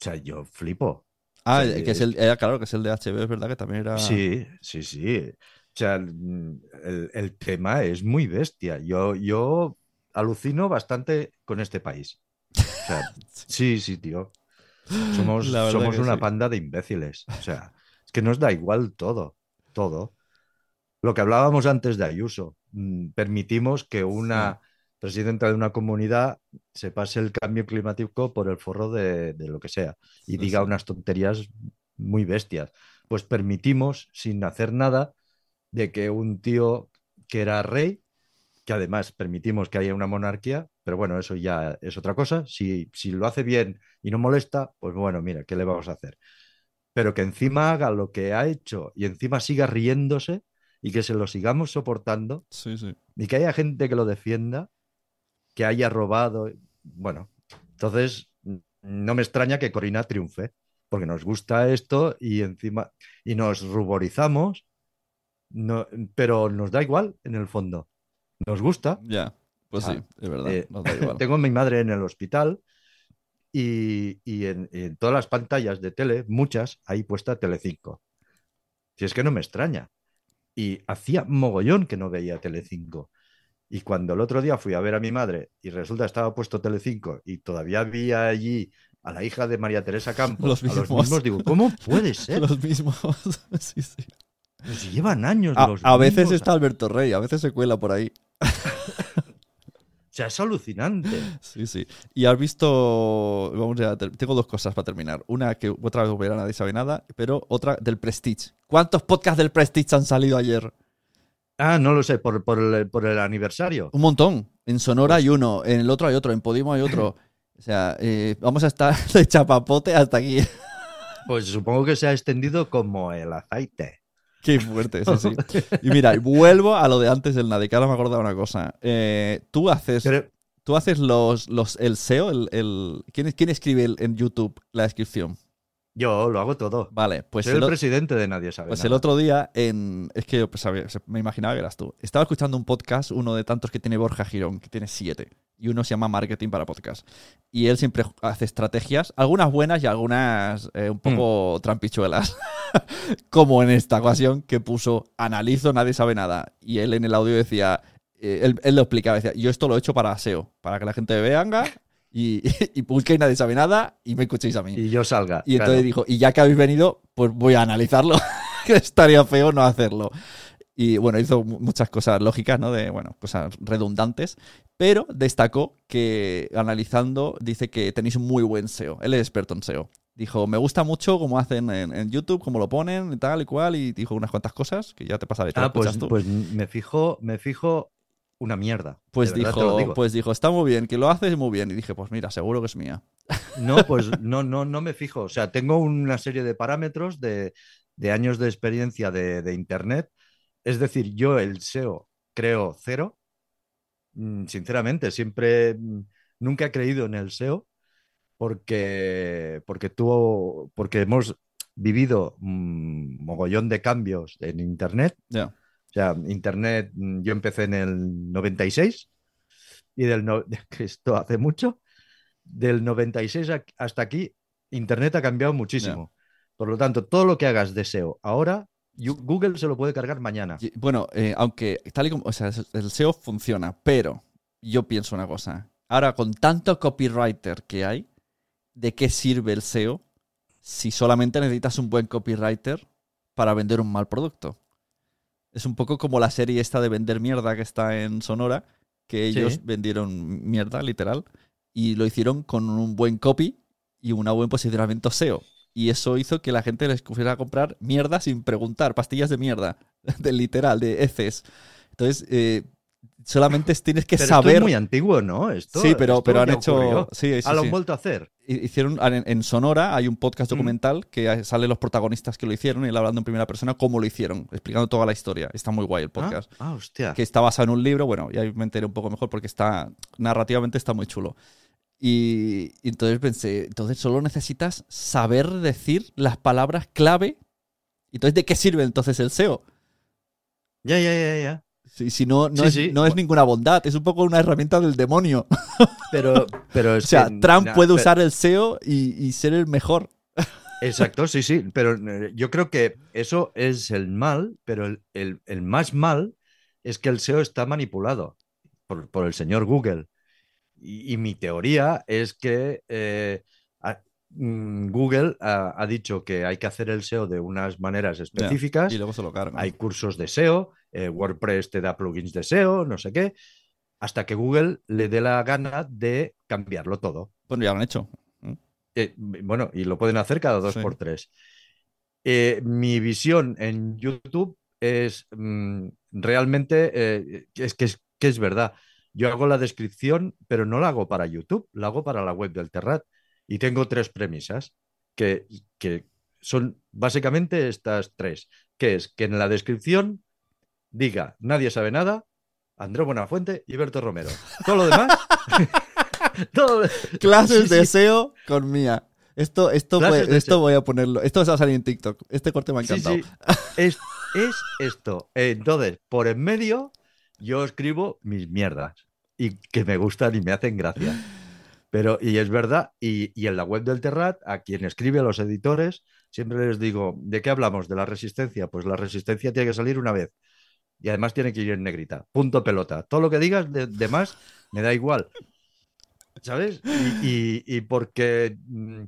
O sea, yo flipo. Ah, Sí. que es el, era claro que es el de HBO, es verdad que también era... Sí, sí, sí. O sea, mm, el, el tema es muy bestia. Yo, yo alucino bastante con este país. O sea, sí, sí, tío. Somos, somos una sí. panda de imbéciles. O sea, es que nos da igual todo, todo. Lo que hablábamos antes de Ayuso, mm, permitimos que una presidenta de una comunidad se pase el cambio climático por el forro de, de lo que sea y Sí, diga unas tonterías muy bestias. Pues permitimos, sin hacer nada, de que un tío que era rey, que además permitimos que haya una monarquía, pero bueno, eso ya es otra cosa. Si, si lo hace bien y no molesta, pues bueno, mira, ¿qué le vamos a hacer? Pero que encima haga lo que ha hecho y encima siga riéndose y que se lo sigamos soportando, Sí, sí. ni que haya gente que lo defienda, que haya robado. Bueno, entonces no me extraña que Corina triunfe, porque nos gusta esto y encima y nos ruborizamos, no, pero nos da igual en el fondo. Nos gusta. Ya, pues sí, es verdad. eh, nos da igual. Tengo a mi madre en el hospital y, y en, en todas las pantallas de tele, muchas, hay puesta Telecinco. Si es que no me extraña. Y hacía mogollón que no veía Telecinco. Y cuando el otro día fui a ver a mi madre y resulta que estaba puesto Telecinco y todavía había allí a la hija de María Teresa Campos, Los a los mismos. mismos, digo, ¿cómo puede ser? Los mismos. sí, sí. Llevan años A, los a veces mismos. está Alberto Rey, a veces se cuela por ahí. O sea, es alucinante. Sí, sí. Y has visto. Vamos a tengo dos cosas para terminar. Una que otra vez verá nadie sabe nada, pero otra del Prestige. ¿Cuántos podcasts del Prestige han salido ayer? Ah, no lo sé, por, por el, por el aniversario. Un montón. En Sonora Pues hay uno, en el otro hay otro, en Podimo hay otro. O sea, eh, vamos a estar de chapapote hasta aquí. Pues supongo que se ha extendido como el aceite. Qué fuerte, sí, sí. Y mira, vuelvo a lo de antes del nada, que ahora me he acordado una cosa. Eh, tú haces, Pero- tú haces los, los, el SEO, el, el- ¿quién, quién escribe el- en YouTube la descripción? yo lo hago todo. Vale, pues Soy el presidente de Nadie Sabe Pues Nada. el otro día, en, es que yo pues, sabía- me imaginaba que eras tú. Estaba escuchando un podcast, uno de tantos que tiene Borja Girón, que tiene siete. Y uno se llama Marketing para Podcast. Y él siempre hace estrategias, algunas buenas y algunas eh, un poco trampichuelas. Como en esta ocasión que puso Analizo, nadie sabe nada. Y él en el audio decía, eh, él, él lo explicaba, decía, yo esto lo he hecho para SEO, para que la gente venga y, y busque y nadie sabe nada y me escuchéis a mí. Y yo salga. Y claro. entonces dijo, y ya que habéis venido, pues voy a analizarlo, que estaría feo no hacerlo. Y bueno, hizo mu- muchas cosas lógicas, ¿no? De, bueno, cosas redundantes, pero destacó que analizando dice que tenéis muy buen SEO. Él es experto en SEO. Dijo, me gusta mucho cómo hacen en, en YouTube, cómo lo ponen y tal y cual, y dijo unas cuantas cosas que ya te pasaré. Ah, pues, tú. pues me fijo, me fijo una mierda. Pues dijo, pues dijo, está muy bien, que lo haces muy bien. Y dije, pues mira, seguro que es mía. No, pues no, no, no me fijo. O sea, tengo una serie de parámetros de, de años de experiencia de, de Internet. Es decir, yo el SEO creo cero. Mm, Sinceramente, siempre, mm, nunca he creído en el SEO porque, porque, tuvo, porque hemos vivido un mogollón de cambios en Internet. O sea, Internet, mm, yo empecé en el 96 y del no- esto hace mucho, del 96 a- hasta aquí, Internet ha cambiado muchísimo. Por lo tanto, todo lo que hagas de SEO ahora, Google se lo puede cargar mañana. Bueno, eh, aunque tal y como, o sea, el SEO funciona, pero yo pienso una cosa. Ahora, con tanto copywriter que hay, ¿de qué sirve el SEO si solamente necesitas un buen copywriter para vender un mal producto? Es un poco como la serie esta de vender mierda que está en Sonora, que Sí. ellos vendieron mierda, literal, y lo hicieron con un buen copy y un buen posicionamiento SEO. Y eso hizo que la gente les fuera a comprar mierda sin preguntar, pastillas de mierda, de literal, de heces. Entonces, eh, solamente tienes que Pero esto saber. es muy antiguo, ¿no? Esto, sí, pero, esto pero han hecho. Sí, sí, Ah, lo sí. han vuelto a hacer. Hi- Hicieron en, en Sonora hay un podcast Mm. documental que salen los protagonistas que lo hicieron y él hablando en primera persona cómo lo hicieron, explicando toda la historia. Está muy guay el podcast. Ah, ah, hostia. Que está basado en un libro, bueno, ya me enteré un poco mejor porque está narrativamente está muy chulo. Y, y entonces pensé, entonces solo necesitas saber decir las palabras clave. Entonces, ¿de qué sirve entonces el SEO? Ya, ya, ya, ya. Si, si no, no, Sí, es, sí. no es ninguna bondad, es un poco una herramienta del demonio. Pero, pero O es sea, que- Trump puede pero- usar el SEO y, y ser el mejor. Exacto, sí, sí, pero eh, yo creo que eso es el mal, pero el, el- el más mal es que el SEO está manipulado por, por el señor Google. Y, y mi teoría es que eh, a- mm, Google ha, ha dicho que hay que hacer el SEO de unas maneras específicas. Y luego se lo cargan. Hay cursos de SEO, eh, WordPress te da plugins de SEO, no sé qué, hasta que Google le dé la gana de cambiarlo todo. Bueno, ya lo han hecho. Eh, bueno, y lo pueden hacer cada dos Sí. por tres. Mi visión en YouTube es mm, realmente es que, es que es verdad. Yo hago la descripción, pero no la hago para YouTube, la hago para la web del Terrat. Y tengo tres premisas que, que son básicamente estas tres, que es que en la descripción diga nadie sabe nada, Andrés Buenafuente y Berto Romero. Todo lo demás. todo Clases Sí, de. SEO con Mía. Esto, esto, esto SEO. voy a ponerlo. Esto va a salir en TikTok. Este corte me ha encantado. sí. Es, es esto. Entonces, por en medio, yo escribo mis mierdas y que me gustan y me hacen gracia. Pero, y es verdad, y, y en la web del Terrat, a quien escribe, a los editores, siempre les digo, ¿de qué hablamos? ¿De la resistencia? Pues la resistencia tiene que salir una vez. Y además tiene que ir en negrita. Punto pelota. Todo lo que digas de, más me da igual. ¿Sabes? Y, y- y porque. mm,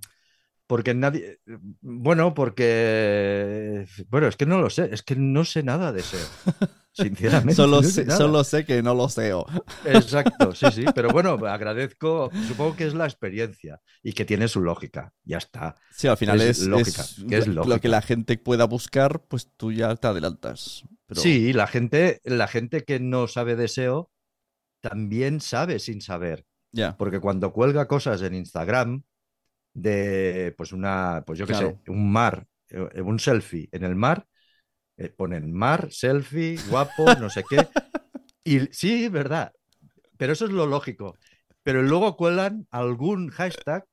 Porque nadie. Bueno, porque. Bueno, es que no lo sé. Es que no sé nada de SEO. Sinceramente. Solo, no sé sé, solo sé que no lo SEO. Exacto, sí, sí. Pero bueno, agradezco. Supongo que es la experiencia y que tiene su lógica. Ya está. Sí, al final Es es, lógica, es que es lo- que la gente pueda buscar, pues tú ya te adelantas. Pero- Sí, la gente, la gente que no sabe de SEO también sabe sin saber. Ya. Porque cuando cuelga cosas en Instagram de, pues una, pues yo qué Claro. sé, un mar, eh, un selfie en el mar, eh, ponen mar, selfie, guapo, no sé qué. Y sí, verdad. Pero eso es lo lógico. Pero luego cuelan algún hashtag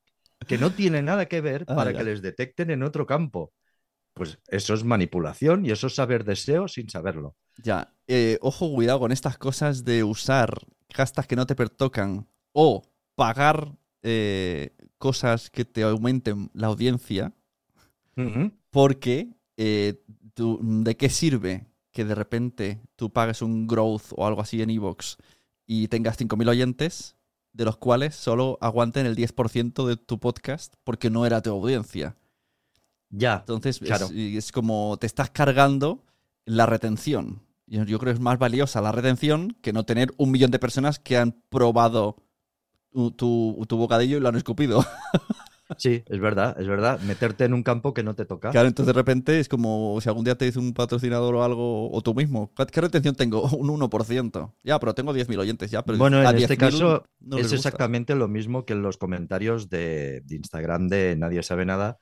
que no tiene nada que ver Ah, para ya. que les detecten en otro campo. Pues eso es manipulación y eso es saber de SEO sin saberlo. Ya, eh, ojo, cuidado con estas cosas de usar hashtags que no te pertocan o pagar eh, cosas que te aumenten la audiencia, porque eh, tú- ¿de qué sirve que de repente tú pagues un growth o algo así en Evox y tengas 5.000 oyentes, de los cuales solo aguanten el 10% de tu podcast porque no era tu audiencia? Ya, Entonces, es- Claro. es, como te estás cargando la retención. Yo, yo creo que es más valiosa la retención que no tener un millón de personas que han probado tu, tu- tu bocadillo y lo han escupido. sí, es verdad, es verdad. Meterte en un campo que no te toca. Claro, entonces de repente es como si algún día te dice un patrocinador o algo, o tú mismo. ¿Qué retención tengo? Un 1%. Ya, pero tengo 10.000 oyentes, ya. Pero Bueno, a en este 10.000 caso no es exactamente lo mismo que en los comentarios de, de Instagram de Nadie sabe nada,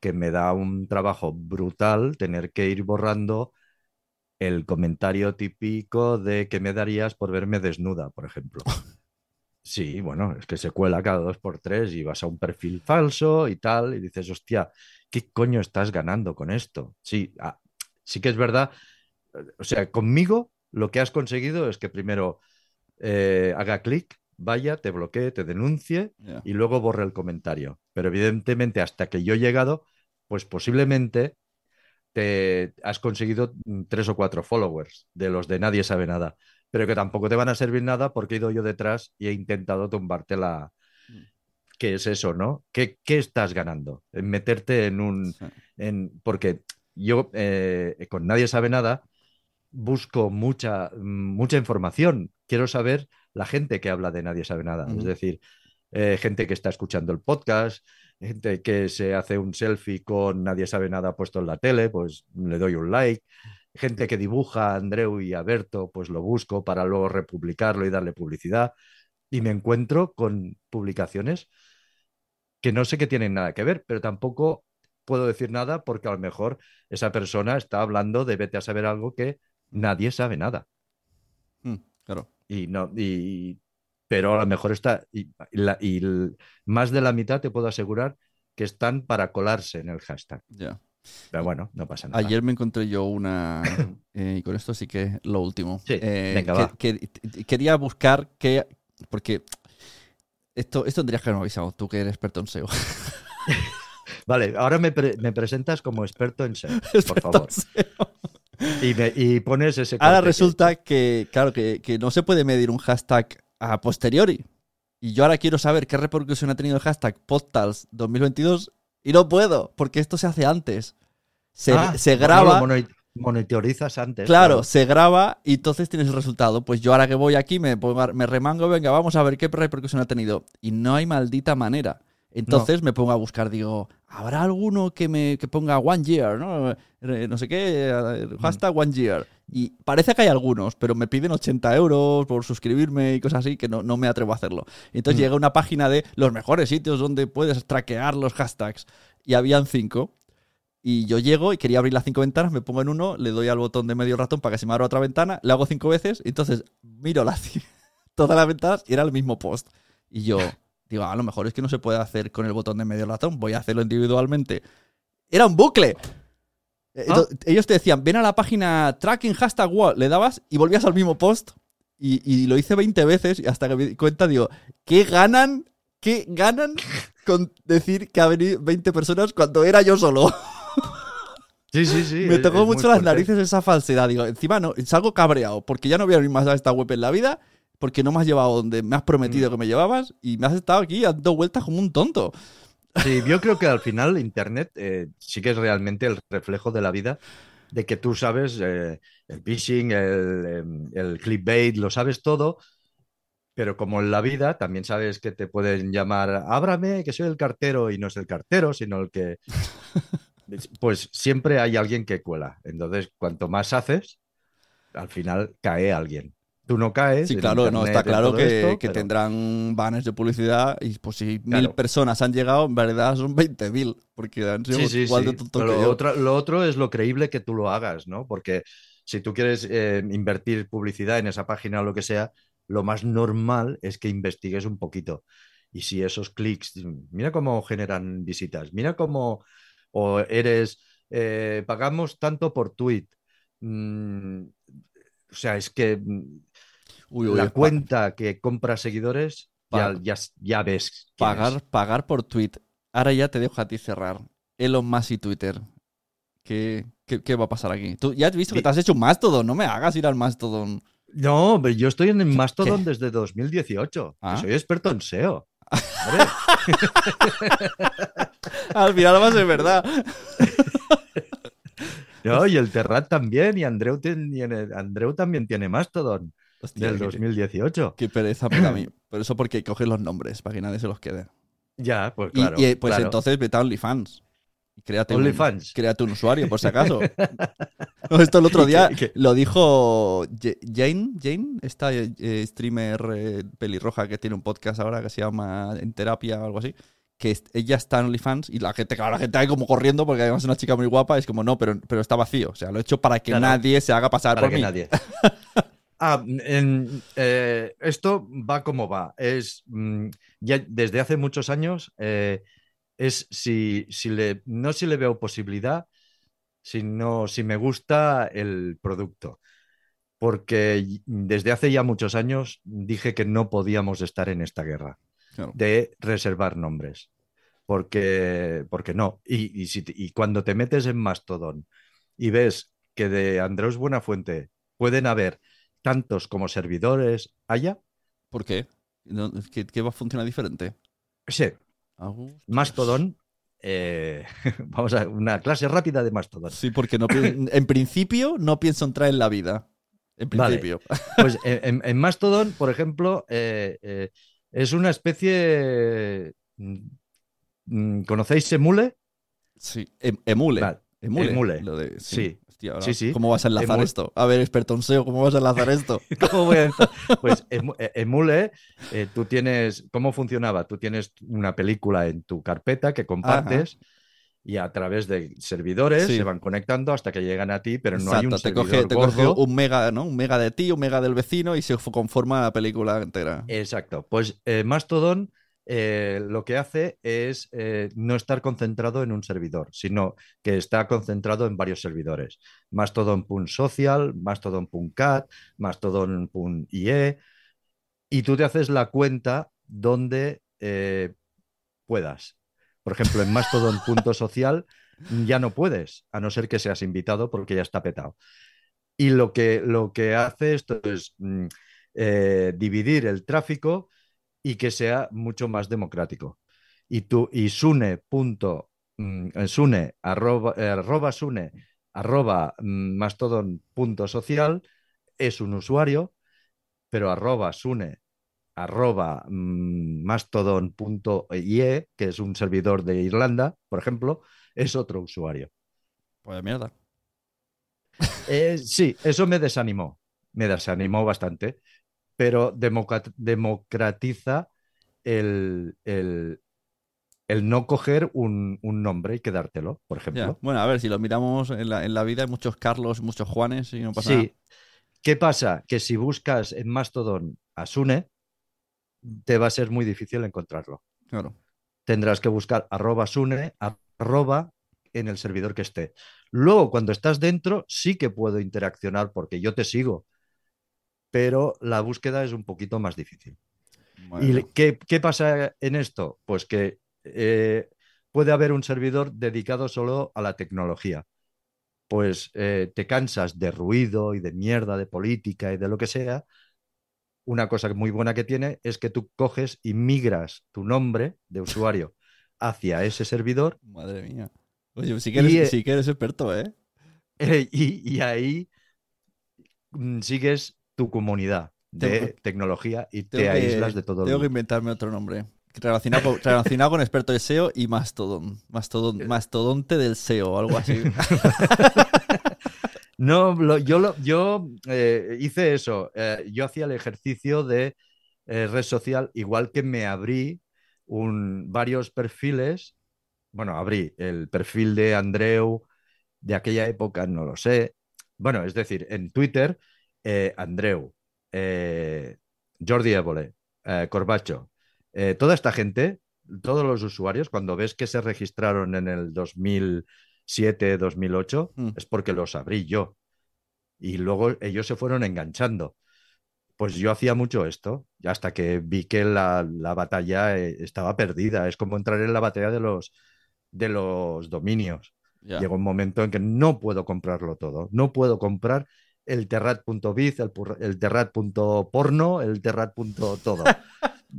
que me da un trabajo brutal tener que ir borrando el comentario típico de que me darías por verme desnuda, por ejemplo. Sí, bueno, es que se cuela cada dos por tres y vas a un perfil falso y tal, y dices, hostia, ¿qué coño estás ganando con esto? Sí, ah, sí que es verdad. O sea, conmigo lo que has conseguido es que primero eh, haga clic, vaya, te bloquee, te denuncie y luego borre el comentario. Pero evidentemente, hasta que yo he llegado, pues posiblemente te has conseguido mm, tres o cuatro followers de los de nadie sabe nada, pero que tampoco te van a servir nada porque he ido yo detrás y he intentado tumbarte la... ¿Qué es eso, no? ¿Qué, qué estás ganando? En meterte en un... Sí. En... Porque yo eh, con nadie sabe nada busco mucha, mucha información. Quiero saber la gente que habla de nadie sabe nada. Es Ujú. decir, eh, gente que está escuchando el podcast, gente que se hace un selfie con nadie sabe nada puesto en la tele, pues le doy un like. Gente que dibuja a Andreu y a Berto, pues lo busco para luego republicarlo y darle publicidad. Y me encuentro con publicaciones que no sé que tienen nada que ver, pero tampoco puedo decir nada porque a lo mejor esa persona está hablando de vete a saber algo que nadie sabe nada. Mm, claro. Y no, y, pero a lo mejor está, y, la- y el- más de la mitad te puedo asegurar que están para colarse en el hashtag. Ya. Pero bueno, no pasa nada. Ayer me encontré yo una. eh, y con esto sí que lo último. Sí, Eh, venga, que- va. que- que- quería buscar que. Porque. Esto, esto tendrías que haberme avisado, tú que eres experto en SEO. Vale, ahora me, pre- me presentas como experto en SEO, por favor. SEO. Y, me- y pones ese Ahora resulta que, claro, que, que no se puede medir un hashtag a posteriori. Y yo ahora quiero saber qué repercusión ha tenido el hashtag Postals 2022 y no puedo, porque esto se hace antes. Se, Ah, se bueno, graba. moni- monitorizas antes. Claro, se graba y entonces tienes el resultado. Pues yo ahora que voy aquí me, pongo me remango, venga, vamos a ver qué repercusión ha tenido. Y no hay maldita manera. Entonces me pongo a buscar, digo, ¿habrá alguno que me que ponga one year, no? Eh, No sé qué, eh, hashtag one year. Y parece que hay algunos, pero me piden 80 euros por suscribirme y cosas así que no, no me atrevo a hacerlo. Entonces Mm. llega una página de los mejores sitios donde puedes traquear los hashtags. Y habían cinco. Y yo llego y quería abrir las cinco ventanas, me pongo en uno, le doy al botón de medio ratón para que se me abra otra ventana, le hago cinco veces, y entonces miro las, todas las ventanas y era el mismo post. Y yo digo, a lo mejor es que no se puede hacer con el botón de medio ratón, voy a hacerlo individualmente. Era un bucle. Eh, Ah. Ellos te decían, ven a la página tracking hashtag wall, le dabas y volvías al mismo post. Y, y lo hice 20 veces y hasta que me di cuenta, digo, ¿qué ganan? ¿Qué ganan con decir que ha venido 20 personas cuando era yo solo? Sí, sí, sí. me tocó mucho las fuerte. narices esa falsedad. Digo, encima no, salgo cabreado porque ya no voy a abrir más a esta web en la vida porque no me has llevado donde me has prometido Mm. que me llevabas y me has estado aquí dando vueltas como un tonto. Sí, yo creo que al final Internet eh, sí que es realmente el reflejo de la vida, de que tú sabes eh, el phishing, el, em, el clickbait, lo sabes todo, pero como en la vida también sabes que te pueden llamar, ábrame, que soy el cartero, y no es el cartero, sino el que... Pues siempre hay alguien que cuela. Entonces, cuanto más haces, al final cae alguien. Tú no caes. Sí, claro, no, está claro que, esto, que pero- tendrán banners de publicidad y pues si mil personas han llegado, en verdad son 20.000 porque han sido Sí, sí, igual sí. de tonto Pero que lo, yo. otro, lo otro es lo creíble que tú lo hagas, ¿no? Porque si tú quieres eh, invertir publicidad en esa página o lo que sea, lo más normal es que investigues un poquito. Y si esos clics, mira cómo generan visitas, mira cómo, o eres, eh, pagamos tanto por tweet. Mm, o sea, es que mm, Uy, uy, la cuenta que compra seguidores, ya, Pa- ya, ya ves. es. pagar, pagar por tweet. Ahora ya te dejo a ti cerrar. Elon Musk y Twitter. ¿Qué, qué, qué va a pasar aquí? Tú ya has visto que te has hecho un Mastodon, no me hagas ir al Mastodon. No, pero yo estoy en el ¿Qué- Mastodon qué? desde 2018. que Ah. soy experto en SEO. Al final va a ser verdad. no, y el Terrat también, y Andreu, tiene- Andreu también tiene Mastodon Hostia, del qué- 2018. Qué pereza me da a mí. Pero eso porque coges los nombres, para que nadie se los quede. Ya, pues claro. y, pues claro. entonces vete a OnlyFans. Créate un, OnlyFans. créate un usuario, por si acaso. Esto el otro día ¿Qué- qué? lo dijo Jane, Jane, esta eh, streamer eh, pelirroja que tiene un podcast ahora que se llama En Terapia o algo así. Que ella está en OnlyFans y la gente, claro, la gente ahí como corriendo porque además es una chica muy guapa. Es como, no, pero, pero está vacío. O sea, lo he hecho para que Claro. nadie se haga pasar Para por que mí. nadie. Ah, en- eh, esto va como va. Es mm, ya desde hace muchos años. eh, es si, si le, no si le veo posibilidad, sino si me gusta el producto. Porque desde hace ya muchos años dije que no podíamos estar en esta guerra Claro. de reservar nombres. Porque, porque no. Y, y si te- y cuando te metes en Mastodon y ves que de Andreus Buenafuente pueden haber tantos como servidores haya, ¿Por qué? ¿Qué, qué va a funcionar diferente? sí, Ah. Mastodon, eh, vamos a una clase rápida de Mastodon. Sí, porque no en principio no pienso entrar en la vida. En Vale. principio. Pues en, en- en Mastodon, por ejemplo, eh, eh, es una especie. Mm, ¿Conocéis Emule? Sí, em- emule. Vale, Emule. emule. Lo de- Sí. Hostia, ahora, Sí, sí. ¿Cómo vas a enlazar esto? A ver, experto en SEO, ¿cómo vas a enlazar esto? ¿Cómo voy a decir? Pues Emu- eh, Emule, eh, tú tienes, ¿cómo funcionaba? Tú tienes una película en tu carpeta que compartes y a través de servidores se van conectando hasta que llegan a ti, pero no hay un te servidor coge, te coge un mega, ¿no? Un mega de ti, un mega del vecino y se conforma la película entera. Exacto. Pues eh, Mastodon eh, lo que hace es eh, no estar concentrado en un servidor, sino que está concentrado en varios servidores. Mastodon.social, Mastodon.cat, Mastodon.ie, y tú te haces la cuenta donde eh, puedas. Por ejemplo, en Mastodon.social ya no puedes, a no ser que seas invitado porque ya está petado. Y lo que, lo que hace esto es mm, dividir el tráfico y que sea mucho más democrático. Y tú, y Sune, punto, mm, eh, Sune, arroba, eh, arroba Sune, arroba mm, mastodon punto social, es un usuario, pero arroba Sune, arroba mm, mastodon.ie, que es un servidor de Irlanda, por ejemplo, es otro usuario. Pues mierda. Eh, sí, eso me desanimó, me desanimó bastante, pero democratiza el, el- el no coger un, un nombre y quedártelo, por Ya. ejemplo. Bueno, a ver, si lo miramos en la, en la vida, hay muchos Carlos, muchos Juanes y no pasa Sí. ¿Qué pasa? Que si buscas en Mastodon a Sune, te va a ser muy difícil encontrarlo. nada. Claro. Tendrás que buscar arroba Sune, arroba en el servidor que esté. Luego, cuando estás dentro, sí que puedo interaccionar porque yo te sigo, pero la búsqueda es un poquito más difícil. Bueno, ¿Y qué, qué pasa en esto? Pues que eh, puede haber un servidor dedicado solo a la tecnología. Pues eh, te cansas de ruido y de mierda, de política y de lo que sea. Una cosa muy buena que tiene es que tú coges y migras tu nombre de usuario hacia ese servidor Madre mía. Oye, sí que eres, Y, eh, sí que eres experto, ¿eh? eh, y, y ahí mm, sigues tu comunidad de Tengo- tecnología y te que- aíslas de todo el Tengo que mundo. inventarme otro nombre. Relacionado con, relacionado con experto de SEO y Mastodon. Mastodon mastodonte del SEO algo así. No, lo- yo, lo- yo eh, hice eso. eh, yo hacía el ejercicio de eh, red social, igual que me abrí un, varios perfiles. Bueno, abrí el perfil de Andreu de aquella época, no lo sé. Bueno, es decir, en Twitter, eh, Andreu, eh, Jordi Évole, eh, Corbacho, eh, toda esta gente, todos los usuarios, cuando ves que se registraron en el 2007, 2008, Mm. es porque los abrí yo. Y luego ellos se fueron enganchando. Pues yo hacía mucho esto, hasta que vi que la, la batalla estaba perdida. Es como entrar en la batalla de los, de los dominios. Ya. Llegó un momento en que no puedo comprarlo todo. No puedo comprar el terrat.biz, el, el terrat.porno, el terrat.todo.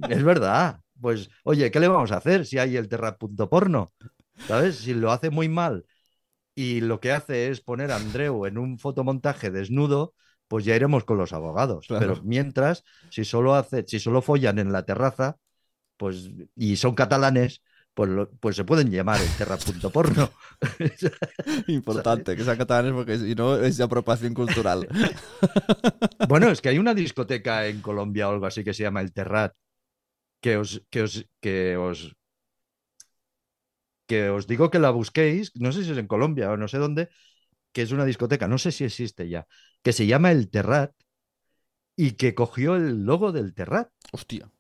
es verdad. Pues, oye, ¿qué le vamos a hacer si hay el terrat.porno? ¿Sabes? Si lo hace muy mal y lo que hace es poner a Andreu en un fotomontaje desnudo, pues ya iremos con los abogados. Claro. Pero mientras, si solo hace, si solo follan en la terraza, pues, y son catalanes, pues, lo- pues se pueden llamar el terra.porno. Importante que sean catalanes porque si no es apropiación cultural. Bueno, es que hay una discoteca en Colombia o algo así que se llama El Terrat, que os, que os, que os, que os digo que la busquéis, no sé si es en Colombia o no sé dónde, que es una discoteca, no sé si existe ya, que se llama El Terrat y que cogió el logo del Terrat. Hostia.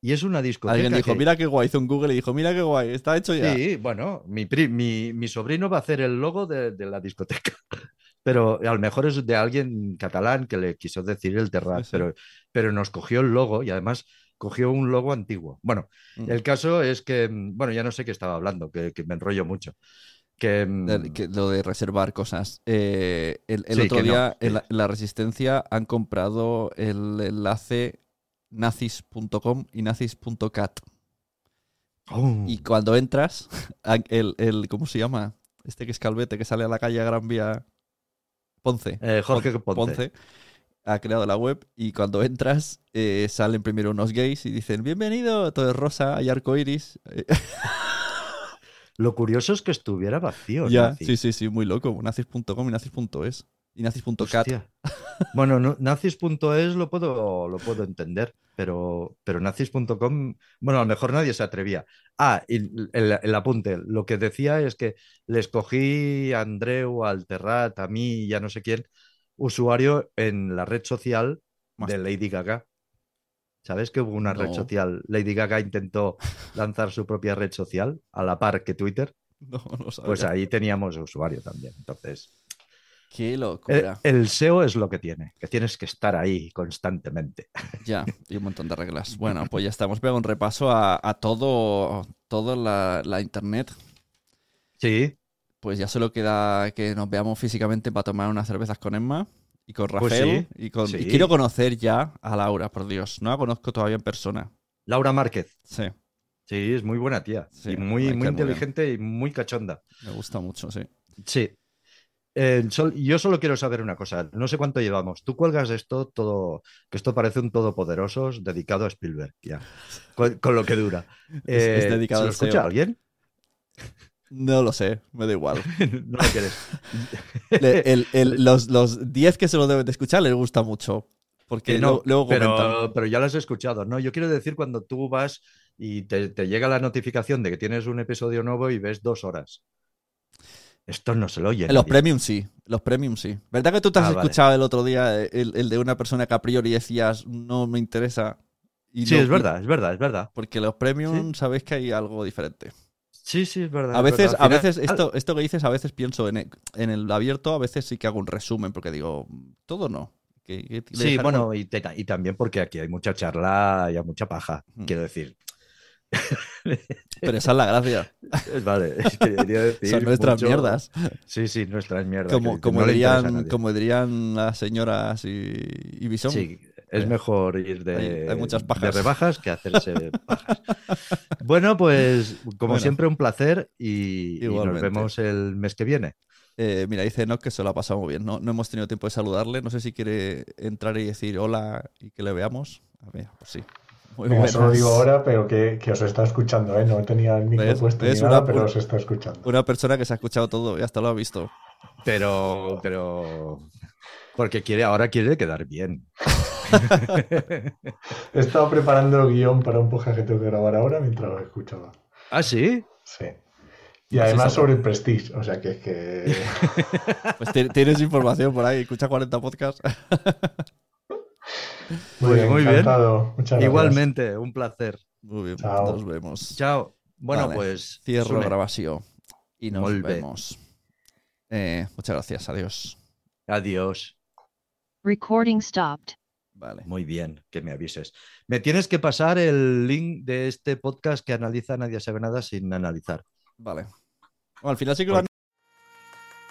Y es una discoteca. Alguien dijo, que- mira qué guay, hizo un Google y dijo, mira qué guay, está hecho ya. Sí, bueno, mi, pri- mi, mi sobrino va a hacer el logo de, de la discoteca. Pero a lo mejor es de alguien catalán que le quiso decir el Terrat, Sí, pero, pero nos cogió el logo y además cogió un logo antiguo. Bueno, Mm. el caso es que, mm, bueno, ya no sé qué estaba hablando, que, que me enrollo mucho. Que, mm, que- lo de reservar cosas. Eh, el el Sí, otro no, día que- en, la, en la Resistencia han comprado el enlace nazis.com y nazis.cat. oh, Y cuando entras, el, el- ¿cómo se llama? Este que es Calvete, que sale a la calle a Gran Vía. Ponce. eh, Jorge Pon- Ponce. ha creado la web y cuando entras eh, salen primero unos gays y dicen bienvenido, todo es rosa, hay arco iris. Lo curioso es que estuviera vacío. ya, Nazi. sí, sí, sí, muy loco. Nazis.com y nazis.es y nazis.cat. Bueno, no- nazis.es lo puedo, lo puedo entender, pero, pero nazis.com, bueno, a lo mejor nadie se atrevía. Ah, y el, el apunte, lo que decía es que le escogí a Andreu, al Terrat, a mí, ya no sé quién, usuario en la red social Más- de Lady Gaga. ¿Sabes que hubo una red social? Lady Gaga intentó lanzar su propia red social a la par que Twitter. No, no sabía. Pues ahí teníamos usuario también. Entonces, Qué el, locura. el SEO es lo que tiene, que tienes que estar ahí constantemente. Ya, y un montón de reglas. Bueno, pues ya estamos. Pega un repaso a, a todo, todo la, la internet. Sí, Pues ya solo queda que nos veamos físicamente para tomar unas cervezas con Emma y con Pues Rafael. sí, y, con... sí. y quiero conocer ya a Laura, por Dios. No la conozco todavía en persona. Laura Márquez. Sí, Sí, es muy buena tía. Sí, y muy, muy inteligente y muy cachonda. me gusta mucho, sí. Sí. Eh, sol- yo solo quiero saber una cosa. No sé cuánto llevamos. Tú cuelgas esto todo, que esto parece un todopoderosos dedicado a Spielberg, ya. Con, con lo que dura. Es- es Eh, dedicado ¿se lo escucha SEO. alguien? No lo sé, me da igual. no lo quieres. Le- el- el- los, los 10 que se lo deben de escuchar les gusta mucho. Porque Que no, luego, pero, pero ya lo has escuchado, ¿no? Yo quiero decir cuando tú vas y te, te llega la notificación de que tienes un episodio nuevo y ves dos horas. Esto no se lo oye. En los premium sí, los premium sí. ¿Verdad que tú te has Ah, vale. escuchado el otro día el, el de una persona que a priori decías no me interesa? Y Sí, no- es verdad, es verdad, es verdad. Porque los premium sabéis que hay algo diferente. Sí, sí, es verdad. A es veces, verdad. a veces esto, esto que dices, a veces pienso en el, en el abierto, a veces sí que hago un resumen, porque digo, todo no. Que- que le Sí, bueno, y, te- y también porque aquí hay mucha charla y hay mucha paja, Mm. quiero decir. Pero esa es la gracia. Vale, es que quería decir Son nuestras mucho- mierdas. Sí, sí, nuestras mierdas. Como, no dirían, nadie. como dirían las señoras y, y Bison. Sí, es Eh, mejor ir de, hay- hay muchas de pajas. rebajas que hacerse pajas. Bueno, pues como Bueno. siempre, un placer y, y nos vemos el mes que viene. Eh, mira, dice Enoch que se lo ha pasado muy bien. No, no hemos tenido tiempo de saludarle. No sé si quiere entrar y decir hola y que le veamos. A ver, pues sí. Muy Venga, eso lo buenas. digo ahora, pero que, que os está escuchando, ¿eh? No tenía el micro ¿Ves? puesto ni Es nada, una- pero os está escuchando. Una persona que se ha escuchado todo y hasta lo ha visto. Pero, pero. Porque quiere, ahora quiere quedar bien. He estado preparando el guion para un podcast que tengo que grabar ahora mientras lo escuchaba. ¿Ah, sí? Sí. Y además sobre el Prestige, o sea que es que... Pues ti- tienes información por ahí. Escucha 40 podcasts. Muy Pues bien, muy bien. encantado. Muchas gracias. Igualmente, un placer. Muy bien. Chao. Nos vemos. Chao. Bueno, Vale, pues. Cierro Sune, grabación. Y nos bé. vemos. Eh, muchas gracias. Adiós. Adiós. Recording stopped. Vale. Muy bien, que me avises. Me tienes que pasar el link de este podcast que analiza Nadie sabe nada sin analizar. Vale. Bueno, al final sí que lo han-